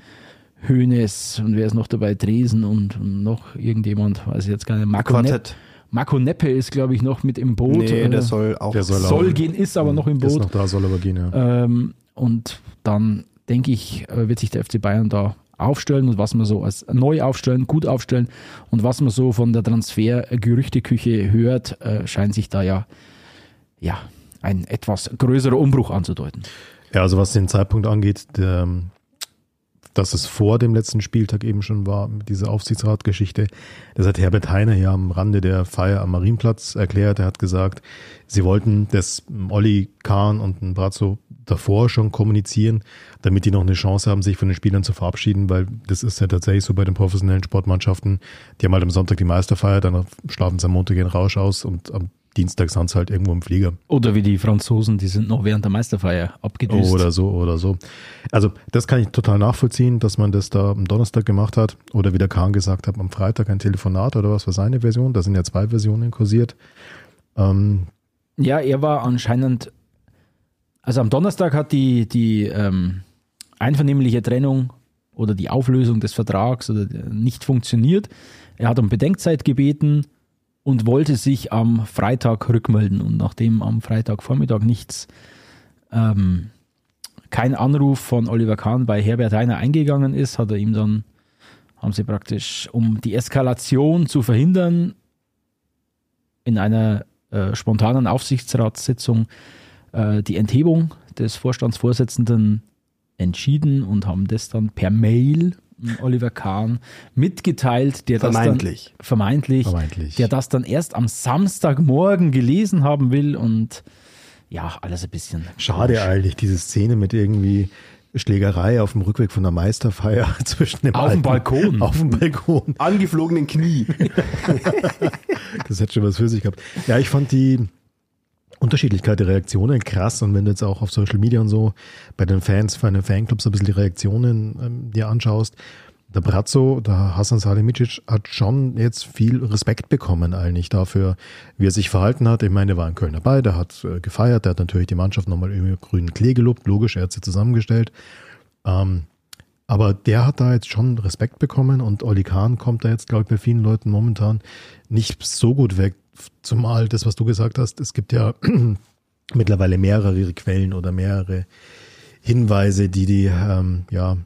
Hönes und wer ist noch dabei, Dresen und, und noch irgendjemand, weiß ich jetzt gar nicht, Marco, Nepp, Marco Neppe ist, glaube ich, noch mit im Boot. Nee, der soll auch der soll, soll gehen, ist aber noch im Boot. Ist noch da, soll aber gehen, ja. Ähm, und dann denke ich, äh, wird sich der FC Bayern da aufstellen und was man so als neu aufstellen, gut aufstellen und was man so von der Transfer-Gerüchteküche hört, äh, scheint sich da ja ja, ein etwas größerer Umbruch anzudeuten. Ja, also was den Zeitpunkt angeht, der, dass es vor dem letzten Spieltag eben schon war, diese Aufsichtsratgeschichte, das hat Herbert Heiner ja am Rande der Feier am Marienplatz erklärt. Er hat gesagt, sie wollten das Olli Kahn und ein Brazzo davor schon kommunizieren, damit die noch eine Chance haben, sich von den Spielern zu verabschieden, weil das ist ja tatsächlich so bei den professionellen Sportmannschaften. Die haben halt am Sonntag die Meisterfeier, dann schlafen sie am Montag ihren Rausch aus und am Dienstag sind sie halt irgendwo im Flieger. Oder wie die Franzosen, die sind noch während der Meisterfeier abgedüst. Oder so, oder so. Also das kann ich total nachvollziehen, dass man das da am Donnerstag gemacht hat. Oder wie der Kahn gesagt hat, am Freitag ein Telefonat oder was war seine Version? Da sind ja zwei Versionen kursiert. Ähm, ja, er war anscheinend, also am Donnerstag hat die, die ähm, einvernehmliche Trennung oder die Auflösung des Vertrags oder nicht funktioniert. Er hat um Bedenkzeit gebeten und wollte sich am Freitag rückmelden. Und nachdem am Freitagvormittag nichts, ähm, kein Anruf von Oliver Kahn bei Herbert Heiner eingegangen ist, hat er ihm dann, haben sie praktisch, um die Eskalation zu verhindern, in einer äh, spontanen Aufsichtsratssitzung äh, die Enthebung des Vorstandsvorsitzenden entschieden und haben das dann per Mail Oliver Kahn mitgeteilt, der vermeintlich. das dann, vermeintlich, vermeintlich, der das dann erst am Samstagmorgen gelesen haben will und ja, alles ein bisschen. Schade komisch. eigentlich, diese Szene mit irgendwie Schlägerei auf dem Rückweg von der Meisterfeier zwischen dem Auf dem Balkon. Auf dem Balkon. Angeflogenen Knie. das hätte schon was für sich gehabt. Ja, ich fand die, Unterschiedlichkeit der Reaktionen krass und wenn du jetzt auch auf Social Media und so bei den Fans, für einen Fanclub so ein bisschen die Reaktionen ähm, dir anschaust, der Brazzo, der Hasan Salihamidzic hat schon jetzt viel Respekt bekommen eigentlich dafür, wie er sich verhalten hat. Ich meine, er war in Köln dabei, der hat äh, gefeiert, der hat natürlich die Mannschaft nochmal über grünen Klee gelobt, logisch, er hat sie zusammengestellt. Ähm, aber der hat da jetzt schon Respekt bekommen und Oli Kahn kommt da jetzt, glaube ich, bei vielen Leuten momentan nicht so gut weg. Zumal das, was du gesagt hast, es gibt ja mittlerweile mehrere Quellen oder mehrere Hinweise, die die ähm, ja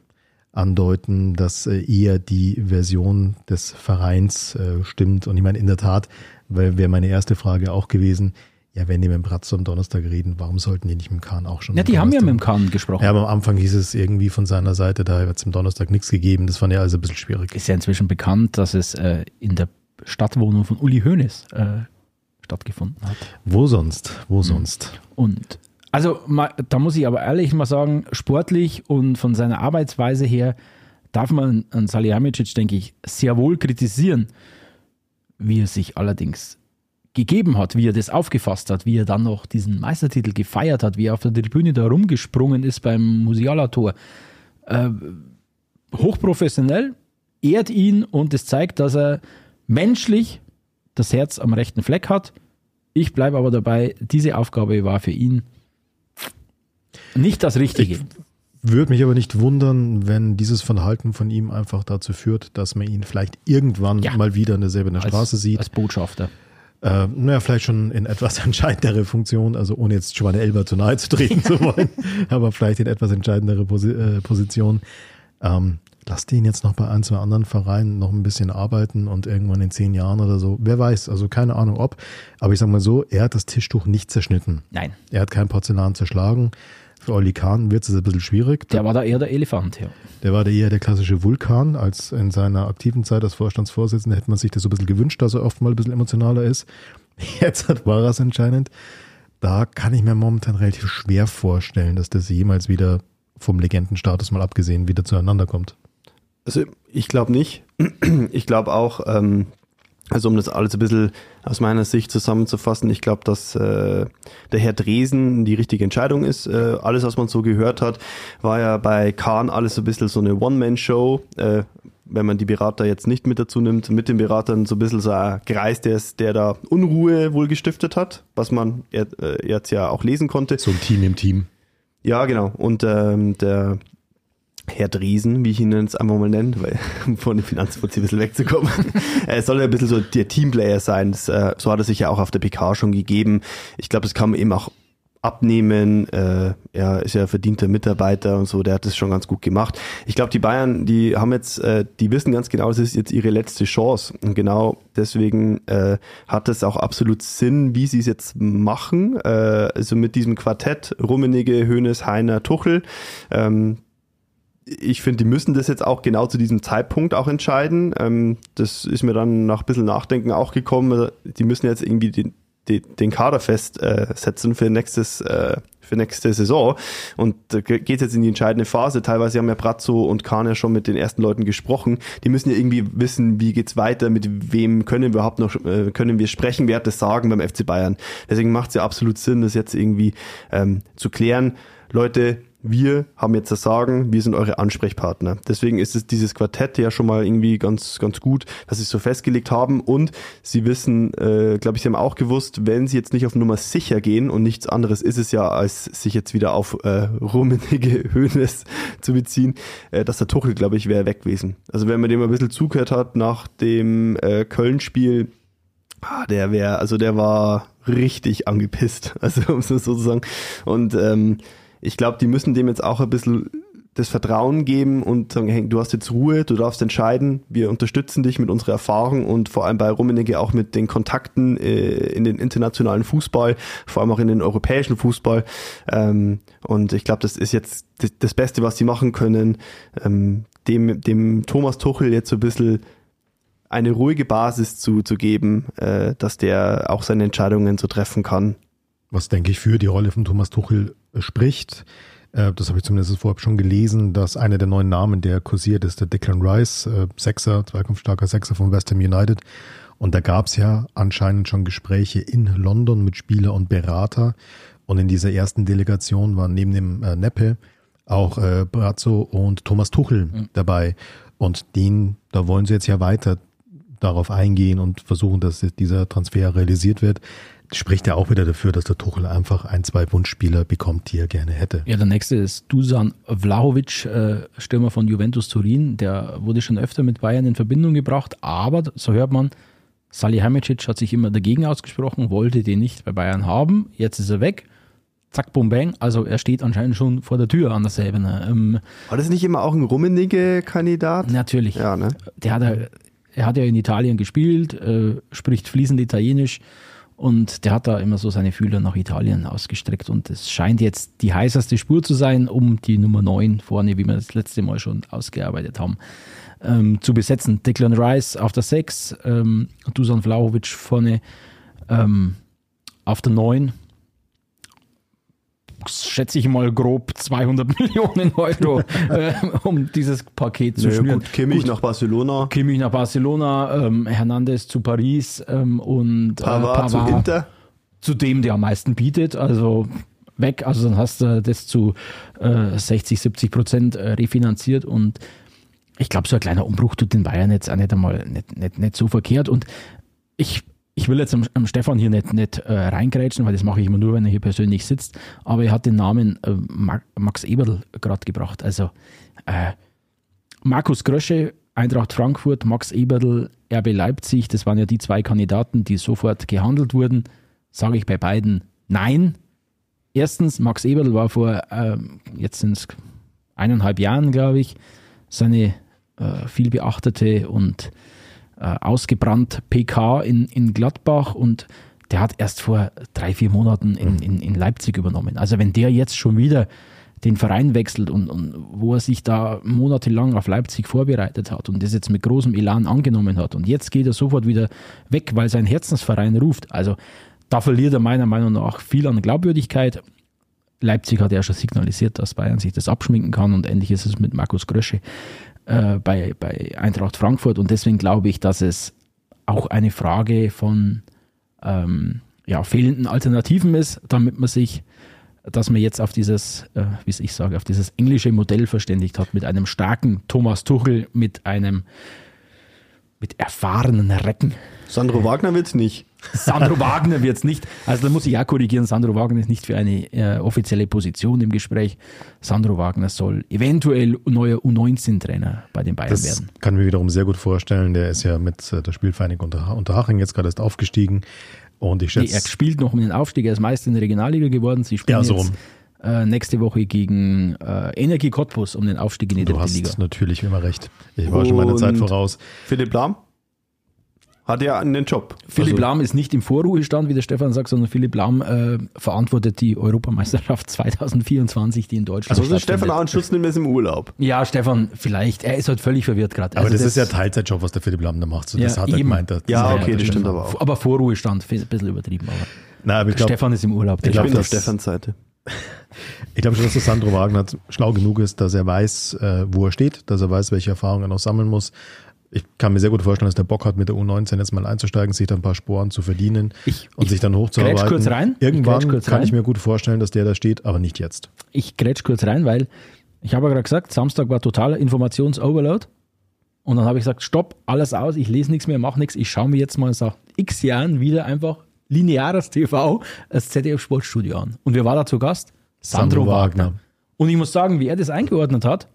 andeuten, dass äh, eher die Version des Vereins äh, stimmt. Und ich meine, in der Tat, weil wäre meine erste Frage auch gewesen, ja, wenn die mit dem Bratzo am Donnerstag reden, warum sollten die nicht mit dem Kahn auch schon? Ja, die haben ja mit dem Kahn gesprochen. Ja, aber am Anfang hieß es irgendwie von seiner Seite, da hat es am Donnerstag nichts gegeben. Das fand ja also ein bisschen schwierig. Ist ja inzwischen bekannt, dass es äh, in der Stadtwohnung von Uli Hoeneß äh, stattgefunden hat. Wo sonst? Wo mhm. sonst? Und also da muss ich aber ehrlich mal sagen, sportlich und von seiner Arbeitsweise her darf man an Salihamidzic, denke ich, sehr wohl kritisieren. Wie er sich allerdings gegeben hat, wie er das aufgefasst hat, wie er dann noch diesen Meistertitel gefeiert hat, wie er auf der Tribüne da rumgesprungen ist beim Musiala-Tor. Äh, hochprofessionell, ehrt ihn und es zeigt, dass er menschlich das Herz am rechten Fleck hat. Ich bleibe aber dabei, diese Aufgabe war für ihn nicht das Richtige. Ich würde mich aber nicht wundern, wenn dieses Verhalten von ihm einfach dazu führt, dass man ihn vielleicht irgendwann ja. mal wieder in derselben Straße sieht. Als Botschafter. Äh, naja, vielleicht schon in etwas entscheidendere Funktion, also ohne jetzt Giovanni Elber zu nahe zu treten zu wollen, aber vielleicht in etwas entscheidendere Posi äh, Position. Ähm, lasst ihn jetzt noch bei ein, zwei anderen Vereinen noch ein bisschen arbeiten und irgendwann in zehn Jahren oder so, wer weiß, also keine Ahnung ob, aber ich sag mal so, er hat das Tischtuch nicht zerschnitten. Nein. Er hat kein Porzellan zerschlagen. Für Olli Kahn wird es ein bisschen schwierig. Der war da eher der Elefant, ja. Der war da eher der klassische Vulkan. Als in seiner aktiven Zeit als Vorstandsvorsitzender hätte man sich das so ein bisschen gewünscht, dass er oft mal ein bisschen emotionaler ist. Jetzt war er es anscheinend. Da kann ich mir momentan relativ schwer vorstellen, dass das jemals wieder vom Legendenstatus mal abgesehen wieder zueinander kommt. Also ich glaube nicht. Ich glaube auch, ähm, also um das alles ein bisschen aus meiner Sicht zusammenzufassen, ich glaube, dass äh, der Herr Dresen die richtige Entscheidung ist. Äh, alles, was man so gehört hat, war ja bei Kahn alles so ein bisschen so eine One-Man-Show. Äh, wenn man die Berater jetzt nicht mit dazu nimmt, mit den Beratern so ein bisschen so ein Kreis, der, ist, der da Unruhe wohl gestiftet hat, was man äh, jetzt ja auch lesen konnte. So ein Team im Team. Ja, genau. Und ähm, der Herr Driesen, wie ich ihn jetzt einfach mal nenne, weil von den Finanzfuzzi ein bisschen wegzukommen. er soll ja ein bisschen so der Teamplayer sein. Das, äh, so hat er sich ja auch auf der PK schon gegeben. Ich glaube, das kann man eben auch abnehmen. Äh, er ist ja verdienter Mitarbeiter und so, der hat das schon ganz gut gemacht. Ich glaube, die Bayern, die haben jetzt, äh, die wissen ganz genau, es ist jetzt ihre letzte Chance. Und genau deswegen äh, hat es auch absolut Sinn, wie sie es jetzt machen. Äh, also mit diesem Quartett, Rummenigge, Hönes, Heiner, Tuchel. Ähm, ich finde, die müssen das jetzt auch genau zu diesem Zeitpunkt auch entscheiden. Ähm, das ist mir dann nach ein bisschen Nachdenken auch gekommen. Also, die müssen jetzt irgendwie den, den, den Kader festsetzen äh, für nächstes äh, für nächste Saison und da geht jetzt in die entscheidende Phase. Teilweise haben ja Brazzo und Kahn ja schon mit den ersten Leuten gesprochen. Die müssen ja irgendwie wissen, wie geht's weiter, mit wem können wir überhaupt noch äh, können wir sprechen, wer hat das Sagen beim FC Bayern. Deswegen macht es ja absolut Sinn, das jetzt irgendwie ähm, zu klären. Leute, wir haben jetzt das Sagen, wir sind eure Ansprechpartner. Deswegen ist es dieses Quartett ja schon mal irgendwie ganz, ganz gut, dass sie es so festgelegt haben und sie wissen, äh, glaube ich, sie haben auch gewusst, wenn sie jetzt nicht auf Nummer sicher gehen und nichts anderes ist es ja, als sich jetzt wieder auf äh, rummenige Höhnes zu beziehen, äh, dass der Tuchel, glaube ich, wäre weg gewesen. Also wenn man dem ein bisschen zugehört hat nach dem äh, Köln-Spiel, ah, der wäre, also der war richtig angepisst, also um es so zu sagen. Und ähm, ich glaube, die müssen dem jetzt auch ein bisschen das Vertrauen geben und sagen, hey, du hast jetzt Ruhe, du darfst entscheiden, wir unterstützen dich mit unserer Erfahrung und vor allem bei Rummenigge auch mit den Kontakten äh, in den internationalen Fußball, vor allem auch in den europäischen Fußball. Ähm, und ich glaube, das ist jetzt das, das, Beste, was sie machen können, ähm, dem, dem Thomas Tuchel jetzt so ein bisschen eine ruhige Basis zu, zu geben, äh, dass der auch seine Entscheidungen so treffen kann. Was denke ich für die Rolle von Thomas Tuchel spricht. Äh, das habe ich zumindest vorab schon gelesen, dass einer der neuen Namen, der kursiert, ist der Declan Rice, äh, Sechser, zweikampfstarker Sechser von West Ham United. Und da gab es ja anscheinend schon Gespräche in London mit Spieler und Berater. Und in dieser ersten Delegation waren neben dem äh, Neppe auch äh, Brazzo und Thomas Tuchel mhm. dabei. Und den, da wollen sie jetzt ja weiter darauf eingehen und versuchen, dass dieser Transfer realisiert wird spricht ja auch wieder dafür, dass der Tuchel einfach ein, zwei Wunschspieler bekommt, die er gerne hätte. Ja, der nächste ist Dusan Vlahovic, äh, Stürmer von Juventus Turin. Der wurde schon öfter mit Bayern in Verbindung gebracht, aber so hört man, Salihamidzic hat sich immer dagegen ausgesprochen, wollte den nicht bei Bayern haben. Jetzt ist er weg. Zack, bum, bang. Also er steht anscheinend schon vor der Tür an derselben. Ähm, War das nicht immer auch ein Rummenigge-Kandidat? Natürlich. Ja, ne? Der hat, er hat ja in Italien gespielt, äh, spricht fließend Italienisch und der hat da immer so seine Fühler nach Italien ausgestreckt. Und es scheint jetzt die heißeste Spur zu sein, um die Nummer 9 vorne, wie wir das letzte Mal schon ausgearbeitet haben, ähm, zu besetzen. Declan Rice auf der 6, ähm, Dusan Vlahovic vorne ähm, auf der 9. schätze ich mal grob 200 Millionen Euro, äh, um dieses Paket zu Naja, schnüren. gut, Kimmich nach Barcelona, Kimmich nach Barcelona, ähm, Hernandez zu Paris ähm, und äh, Pavard zu Inter. zu dem, der am meisten bietet, also weg. Also dann hast du das zu äh, 60, 70 Prozent äh, refinanziert und ich glaube, so ein kleiner Umbruch tut den Bayern jetzt auch nicht einmal nicht, nicht, nicht so verkehrt. Und ich, ich will jetzt am, am Stefan hier nicht, nicht äh, reingrätschen, weil das mache ich immer nur, wenn er hier persönlich sitzt. Aber er hat den Namen äh, Ma- Max Eberl gerade gebracht. Also äh, Markus Grösche, Eintracht Frankfurt, Max Eberl, RB Leipzig, das waren ja die zwei Kandidaten, die sofort gehandelt wurden. Sage ich bei beiden nein. Erstens, Max Eberl war vor, ähm, jetzt sind es eineinhalb Jahren, glaube ich, seine äh, vielbeachtete und äh, ausgebrannt PK in, in Gladbach und der hat erst vor drei, vier Monaten in, in, in Leipzig übernommen. Also wenn der jetzt schon wieder den Verein wechselt und, und wo er sich da monatelang auf Leipzig vorbereitet hat und das jetzt mit großem Elan angenommen hat und jetzt geht er sofort wieder weg, weil sein Herzensverein ruft. Also da verliert er meiner Meinung nach viel an Glaubwürdigkeit. Leipzig hat ja schon signalisiert, dass Bayern sich das abschminken kann und ähnlich ist es mit Markus Grösche äh, bei, bei Eintracht Frankfurt und deswegen glaube ich, dass es auch eine Frage von ähm, ja, fehlenden Alternativen ist, damit man sich, dass man jetzt auf dieses, äh, wie ich sage, auf dieses englische Modell verständigt hat, mit einem starken Thomas Tuchel, mit einem mit erfahrenen Recken. Sandro Wagner wird's nicht. Sandro Wagner wird es nicht. Also da muss ich ja korrigieren, Sandro Wagner ist nicht für eine äh, offizielle Position im Gespräch. Sandro Wagner soll eventuell neuer U19-Trainer bei den Bayern Das werden. kann ich mir wiederum sehr gut vorstellen. Der ist ja mit äh, der Spielvereinigung unter, Unterhaching jetzt gerade erst aufgestiegen. Und ich Nee, schätze, er spielt noch um den Aufstieg, er ist Meister in der Regionalliga geworden. Sie spielen Ja, so jetzt äh, nächste Woche gegen äh, Energie Cottbus um den Aufstieg in die du dritte hast Liga. natürlich immer recht. Ich war schon meine Zeit Und- voraus. Philipp Lahm hat ja einen Job. Philipp Also, Lahm ist nicht im Vorruhestand, wie der Stefan sagt, sondern Philipp Lahm äh, verantwortet die Europameisterschaft 2024, die in Deutschland Also ist Stefan auch einen Schutz nimmt, ist im Urlaub. Ja, Stefan, vielleicht. Er ist halt völlig verwirrt gerade. Aber Also das, ist ja Teilzeitjob, was der Philipp Lamm da macht. So, das Ja, hat er eben. gemeint. Das Ja, ist okay, das das stimmt aber auch. Aber Vorruhestand, ein bisschen übertrieben. Aber Nein, aber ich glaube Stefan ist im Urlaub. Ich glaub, bin auf das- Stefans Seite. ich glaub schon, dass der Sandro Wagner schlau genug ist, dass er weiß, äh, wo er steht, dass er weiß, welche Erfahrungen er noch sammeln muss. Ich kann mir sehr gut vorstellen, dass der Bock hat, mit der U19 jetzt mal einzusteigen, sich da ein paar Sporen zu verdienen Ich- und ich sich dann hochzuarbeiten. kurz rein. Ich Irgendwann grätsch kurz kann rein. ich mir gut vorstellen, dass der da steht, aber nicht jetzt. ich grätsch kurz rein, weil ich habe ja gerade gesagt, Samstag war totaler Informationsoverload. Und dann habe ich gesagt, stopp, alles aus, ich lese nichts mehr, mache nichts. Ich schaue mir jetzt mal seit x Jahren wieder einfach lineares TV, das ZDF Sportstudio an. Und wer war da zu Gast? Sandro, Sandro Wagner. Wagner. Und ich muss sagen, wie er das eingeordnet hat,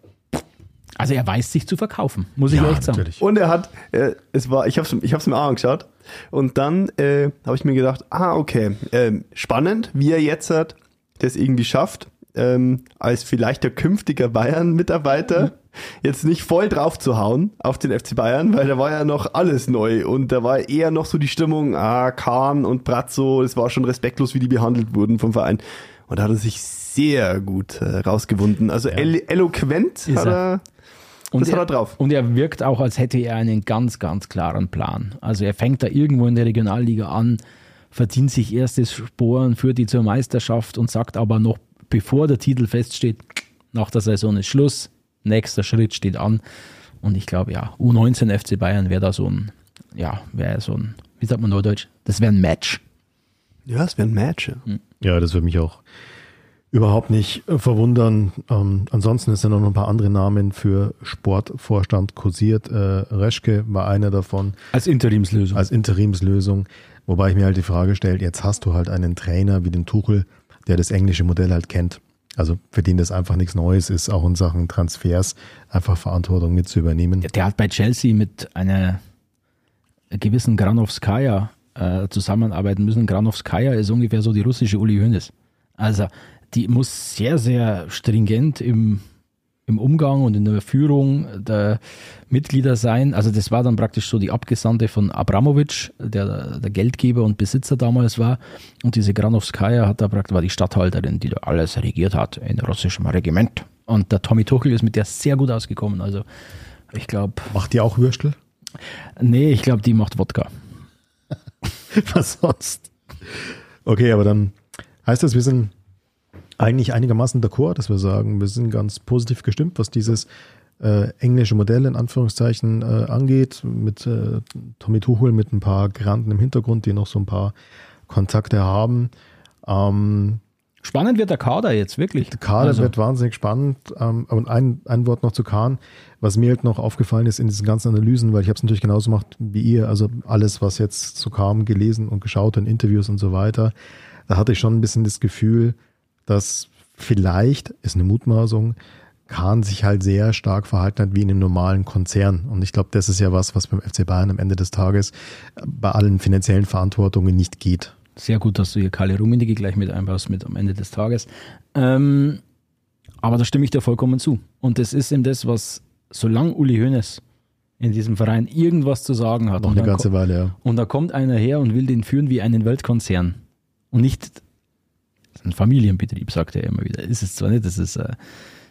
also er weiß sich zu verkaufen, muss ich echt sagen. natürlich. Und er hat, äh, es war, ich habe es ich hab's mir auch angeschaut. Und dann äh, habe ich mir gedacht, ah, okay, ähm, spannend, wie er jetzt hat, das irgendwie schafft, ähm, als vielleicht der künftiger Bayern-Mitarbeiter jetzt nicht voll drauf zu hauen auf den FC Bayern, weil da war ja noch alles neu und da war eher noch so die Stimmung, ah, Kahn und Brazzo, es war schon respektlos, wie die behandelt wurden vom Verein. Und da hat er sich sehr gut äh, rausgewunden. Also elo eloquent Ist hat er. er, das hat er drauf. Und er wirkt auch, als hätte er einen ganz, ganz klaren Plan. Also er fängt da irgendwo in der Regionalliga an, verdient sich erste Sporen, führt die zur Meisterschaft und sagt aber noch, bevor der Titel feststeht, nach der Saison ist Schluss, nächster Schritt steht an. Und ich glaube, ja, U19 FC Bayern wäre da so ein, ja, wäre so ein, wie sagt man neudeutsch, das wäre ein Match. Ja, es wäre ein Match. Ja. Ja, das würde mich auch überhaupt nicht äh, verwundern. Ähm, ansonsten ist ja noch ein paar andere Namen für Sportvorstand kursiert. Äh, Reschke war einer davon Als Interimslösung. als Interimslösung. Wobei ich mir halt die Frage stelle, jetzt hast du halt einen Trainer wie den Tuchel, der das englische Modell halt kennt. Also für den das einfach nichts Neues ist, auch in Sachen Transfers einfach Verantwortung mit zu übernehmen. Der hat bei Chelsea mit einer gewissen Granovskaya äh, zusammenarbeiten müssen. Granovskaya ist ungefähr so die russische Uli Hoeneß. Also die muss sehr, sehr stringent im, im Umgang und in der Führung der Mitglieder sein. Also das war dann praktisch so die Abgesandte von Abramowitsch, der der Geldgeber und Besitzer damals war. Und diese Granovskaya hat da praktisch, war die Statthalterin, die da alles regiert hat in russischem Regiment. Und der Tommy Tuchel ist mit der sehr gut ausgekommen. Also ich glaube, Macht die auch Würstel? Nee, ich glaube, die macht Wodka. Was sonst? Okay, aber dann heißt das, wir sind eigentlich einigermaßen d'accord, dass wir sagen, wir sind ganz positiv gestimmt, was dieses äh, englische Modell in Anführungszeichen äh, angeht, mit äh, Tommy Tuchel mit ein paar Granden im Hintergrund, die noch so ein paar Kontakte haben. Ähm, Spannend wird der Kader jetzt, wirklich. der Kader Also, wird wahnsinnig spannend. Ähm, und ein, ein Wort noch zu Kahn, was mir halt noch aufgefallen ist in diesen ganzen Analysen, weil ich habe es natürlich genauso gemacht wie ihr, also alles, was jetzt so kam, gelesen und geschaut in Interviews und so weiter, da hatte ich schon ein bisschen das Gefühl, dass vielleicht, ist eine Mutmaßung, Kahn sich halt sehr stark verhalten hat wie in einem normalen Konzern. Und ich glaube, das ist ja was, was beim FC Bayern am Ende des Tages bei allen finanziellen Verantwortungen nicht geht. Sehr gut, dass du hier Kalle Rummenigge gleich mit einbaust mit am Ende des Tages. Ähm, aber da stimme ich dir vollkommen zu. Und das ist eben das, was, solange Uli Hoeneß in diesem Verein irgendwas zu sagen hat, Noch eine ganze Weile, ja. Und da kommt einer her und will den führen wie einen Weltkonzern. Und nicht ein Familienbetrieb, sagt er immer wieder. Ist es zwar nicht, das ist, äh,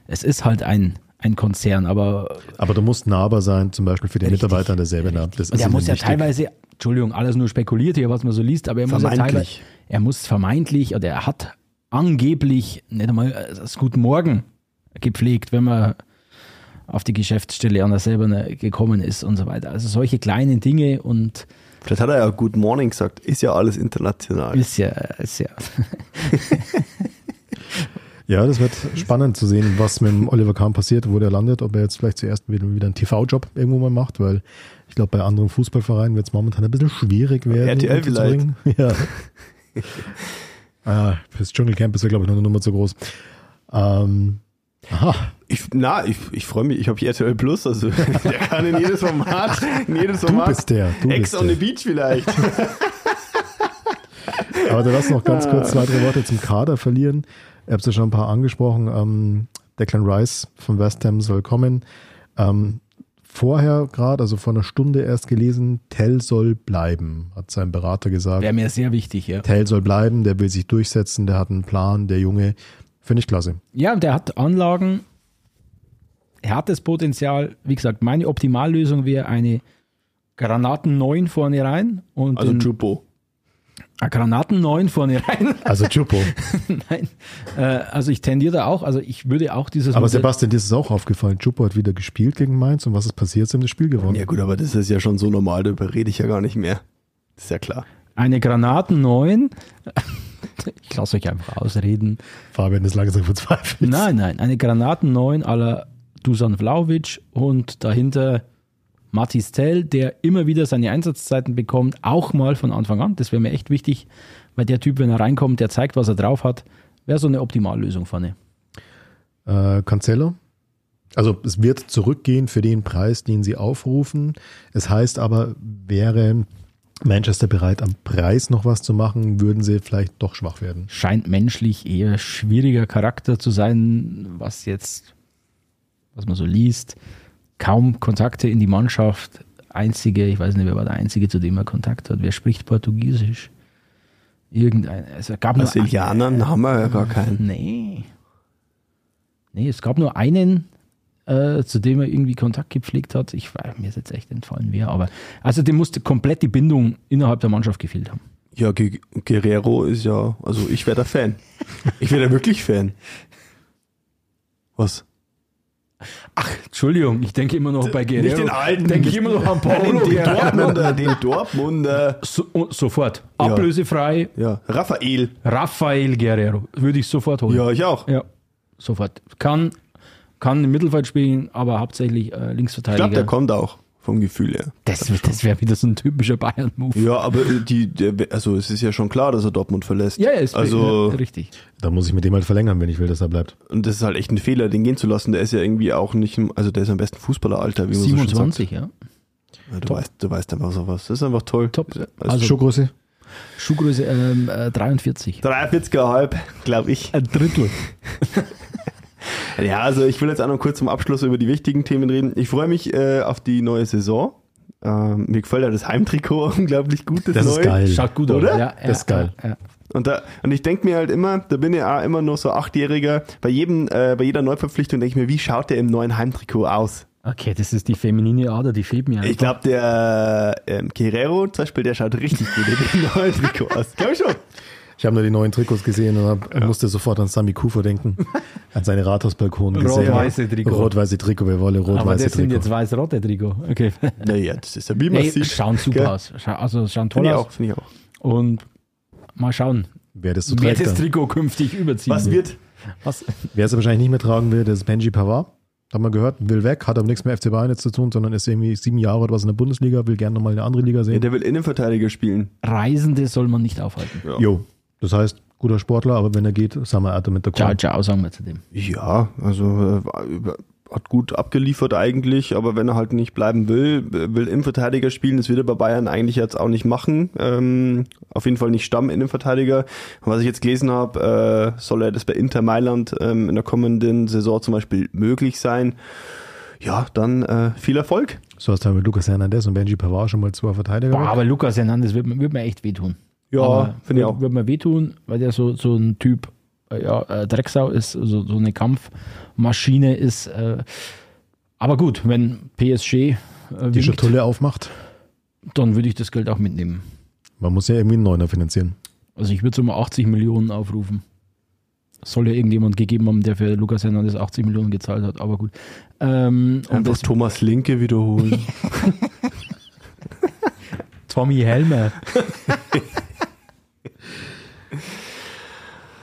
es ist halt ein, ein Konzern, aber Aber du musst nahbar sein, zum Beispiel für die Richtig, Mitarbeiter derselben. Das und er muss ja wichtig. teilweise, Entschuldigung, alles nur spekuliert hier, was man so liest, aber er muss ja Vermeintlich. teilweise, er muss vermeintlich oder er hat angeblich nicht einmal das Guten Morgen gepflegt, wenn man auf die Geschäftsstelle an der selber gekommen ist und so weiter. Also solche kleinen Dinge und Vielleicht hat er ja Good Morning gesagt. Ist ja alles international. ist ja, ist ja Ja, das wird spannend zu sehen, was mit dem Oliver Kahn passiert, wo der landet, ob er jetzt vielleicht zuerst wieder, wieder einen TV-Job irgendwo mal macht, weil ich glaube, bei anderen Fußballvereinen wird es momentan ein bisschen schwierig werden. RTL bringen. Ja. ah, fürs Dschungelcamp ist er, glaube ich, noch eine Nummer zu groß. Ähm, aha, Ich, na, ich, ich freue mich. Ich habe RTL Plus, also der kann in jedes Format, in jedes du Format. bist der. Du Ex bist on the der. Beach vielleicht. Aber du lass noch ganz kurz zwei, drei Worte zum Kader verlieren. Ihr habt es ja schon ein paar angesprochen. Ähm, Declan Rice von West Ham soll kommen. Ähm, vorher gerade, also vor einer Stunde erst gelesen, Tell soll bleiben, hat sein Berater gesagt. wäre mir sehr wichtig, ja. Tell soll bleiben, der will sich durchsetzen, der hat einen Plan, der Junge. Finde ich klasse. Ja, der hat Anlagen, er hat das Potenzial. Wie gesagt, meine Optimallösung wäre eine Granaten 9 vorne rein und Also. Ah, Granaten 9 vorne rein. Also Chupo. Nein, äh, also ich tendiere da auch, also ich würde auch dieses Aber Modell- Sebastian, dir ist es auch aufgefallen. Chupo hat wieder gespielt gegen Mainz und was ist passiert? Sie haben das Spiel gewonnen. Ja gut, aber das ist ja schon so normal, darüber rede ich ja gar nicht mehr. Das ist ja klar. eine Granaten 9. Ich lasse euch einfach ausreden. Fabian ist langsam verzweifelt. Nein, nein, eine Granaten 9 aller Dusan Vlaovic und dahinter Matis Tell, der immer wieder seine Einsatzzeiten bekommt, auch mal von Anfang an. Das wäre mir echt wichtig, weil der Typ, wenn er reinkommt, der zeigt, was er drauf hat, wäre so eine Optimallösung vorne. Äh, Cancelo. Also es wird zurückgehen für den Preis, den sie aufrufen. Es heißt aber, wäre Manchester bereit, am Preis noch was zu machen, würden sie vielleicht doch schwach werden. Scheint menschlich eher schwieriger Charakter zu sein, was jetzt, was man so liest. Kaum Kontakte in die Mannschaft. Einzige, ich weiß nicht, wer war der Einzige, zu dem er Kontakt hat. Wer spricht Portugiesisch? Irgendein. Also es gab nur Brasilianern haben wir ja gar keinen. Nee. Nee, es gab nur einen, äh, zu dem er irgendwie Kontakt gepflegt hat. Ich weiß, mir ist jetzt echt entfallen, wer, aber also dem musste komplett die Bindung innerhalb der Mannschaft gefehlt haben. Ja, Ge Guerrero ist ja, also ich wäre da Fan. Ich wäre wirklich Fan. Was? Entschuldigung, ich denke immer noch bei Guerrero. den alten, denke ich immer noch an Paulo den. Dortmunder, den Dortmunder. So, und sofort. Ablösefrei. Ja, Raphael. Rafael Guerrero. Würde ich sofort holen. Ja, ich auch. Ja, sofort. Kann, kann im Mittelfeld spielen, aber hauptsächlich äh, Ich Linksverteidiger. glaube, der kommt auch vom Gefühl her. das das wäre wieder so ein typischer Bayern-Move. Ja, aber die, der, also es ist ja schon klar, dass er Dortmund verlässt. Ja, ja, ist also ja, richtig. Da muss ich mit dem halt verlängern, wenn ich will, dass er bleibt. und das ist halt echt ein Fehler, den gehen zu lassen. Der ist ja irgendwie auch nicht, im- also der ist am besten Fußballeralter, wie man so schon 27, ja. sagt. Ja, du weißt, du weißt einfach sowas. Das ist einfach toll. Top. Also, Also- Schuhgröße? Schuhgröße ähm, äh, 43. 43,5, glaube ich. Ein Drittel. Ja, also ich will jetzt auch noch kurz zum Abschluss über die wichtigen Themen reden. Ich freue mich äh, auf die neue Saison. Ähm, mir gefällt ja das Heimtrikot unglaublich gut. Das ist neue. geil. Schaut gut Oder? aus. Ja, Das ist geil. Ja, ja. Und, da, und ich denke mir halt immer, da bin ich auch immer noch so Achtjähriger, bei jedem, äh, bei jeder Neuverpflichtung denke ich mir, wie schaut der im neuen Heimtrikot aus? Okay, das ist die feminine Ader, die fehlt mir einfach. Ich glaube, der ähm, Guerrero zum Beispiel, der schaut richtig gut in dem neuen Trikot aus. Glaube ich schon. Ich habe nur die neuen Trikots gesehen und hab, ja. musste sofort an Sami Kufa denken. An seine Rathausbalkon gesehen. Rot-weiße Trikot. Rot-weiße Trikot, wir wollen rot-weiße Trikot. Aber das sind jetzt weiß-rote Trikot. Okay. Naja, das ist ja wie man nee, sieht. Schauen super Gell? aus. Also schauen toll aus. Finde ich auch. Und mal schauen, wer das, so wer das Trikot künftig überziehen Was wird? Was? Wer es wahrscheinlich nicht mehr tragen will, das ist Benji Pavard. Haben wir gehört, will weg, hat aber nichts mehr FC Bayern jetzt zu tun, sondern ist irgendwie sieben Jahre oder was in der Bundesliga, will gerne nochmal eine andere Liga sehen. Ja, der will Innenverteidiger spielen. Reisende soll man nicht aufhalten. Ja. Jo, das heißt, guter Sportler, aber wenn er geht, sagen wir, er mit der Ciao, ciao, sagen wir zu dem. Ja, also äh, hat gut abgeliefert eigentlich, aber wenn er halt nicht bleiben will, will Innenverteidiger spielen, das wird er bei Bayern eigentlich jetzt auch nicht machen. Ähm, auf jeden Fall nicht Stamm-Innenverteidiger. Was ich jetzt gelesen habe, äh, soll er das bei Inter Mailand ähm, in der kommenden Saison zum Beispiel möglich sein. Ja, dann äh, viel Erfolg. So hast du mit Lukas Hernandez und Benji Pavard schon mal zwei Verteidiger. Boah, aber Lukas Hernandez wird, wird mir echt wehtun. Ja, finde ich auch. Wird mir wehtun, weil der so, so ein Typ äh, ja, äh, Drecksau ist, so, so eine Kampfmaschine ist. Äh, aber gut, wenn PSG äh, die Schatulle aufmacht, dann würde ich das Geld auch mitnehmen. Man muss ja irgendwie einen Neuner finanzieren. Also ich würde so mal 80 Millionen aufrufen. Soll ja irgendjemand gegeben haben, der für Lukas Hernandez 80 Millionen gezahlt hat, aber gut. Ähm, Einfach Thomas Linke wiederholen. Tommy Helmer.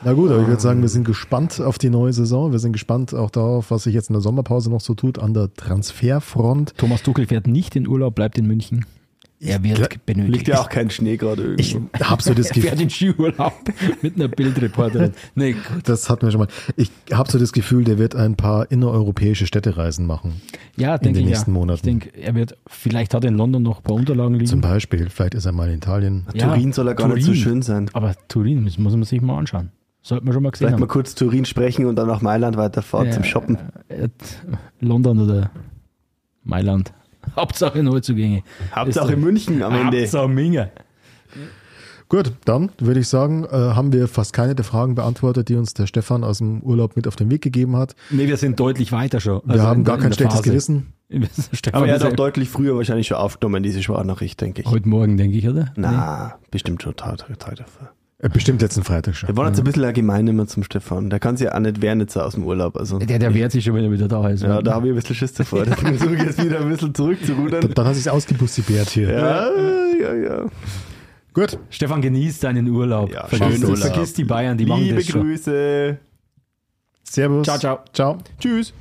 Na gut, aber ich würde sagen, wir sind gespannt auf die neue Saison. Wir sind gespannt auch darauf, was sich jetzt in der Sommerpause noch so tut an der Transferfront. Thomas Tuchel fährt nicht in Urlaub, bleibt in München. Er wird benötigt. Liegt ja auch kein Schnee gerade irgendwie. Ich habe so das Gefühl. Fährt in Skiurlaub mit einer Bildreporterin. Nee, gut. Das hatten wir schon mal. Ich habe so das Gefühl, der wird ein paar innereuropäische Städtereisen machen. Ja, denke ich. In den nächsten ja. Monaten. Ich denke, er wird, vielleicht hat er in London noch ein paar Unterlagen liegen. Zum Beispiel, vielleicht ist er mal in Italien. Ja, Turin soll er gar Turin. nicht so schön sein. Aber Turin muss man sich mal anschauen. Sollte man schon mal gesehen Vielleicht haben. mal kurz Turin sprechen und dann nach Mailand weiterfahren ja, zum Shoppen. Äh, London oder Mailand. Hauptsache Neuzugänge. Hauptsache München am Ende. Hauptsache Minge. Gut, dann würde ich sagen, äh, haben wir fast keine der Fragen beantwortet, die uns der Stefan aus dem Urlaub mit auf den Weg gegeben hat. Nee, wir sind deutlich weiter schon. Wir also haben in, gar kein schlechtes Phase. Gewissen. Aber er hat auch deutlich früher wahrscheinlich schon aufgenommen, diese Sprachnachricht, denke ich. Heute Morgen, denke ich, oder? Na, nee. bestimmt schon Tag, Tag dafür. Äh, bestimmt letzten Freitag schon. Wir waren jetzt ein bisschen allgemein immer zum Stefan. Der kann sich ja auch nicht wehren jetzt aus dem Urlaub. Also der, der wehrt sich schon, wenn er wieder da ist. Ja, da habe ich ein bisschen Schiss davor. Deswegen versuche ich jetzt wieder ein bisschen zurückzurudern. Dann, dann hat sich ausgebussibiert hier. Ja, ja, ja. Gut. Stefan, genießt deinen Urlaub. Ja, vergiss, Urlaub. vergiss die Bayern, die Liebe machen das schon. Grüße. Servus. Ciao, ciao. Ciao. Tschüss.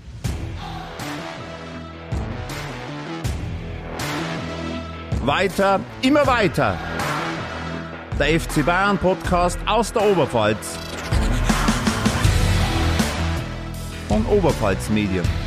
Weiter, immer weiter der FC Bayern Podcast aus der Oberpfalz. Von Oberpfalz Medien.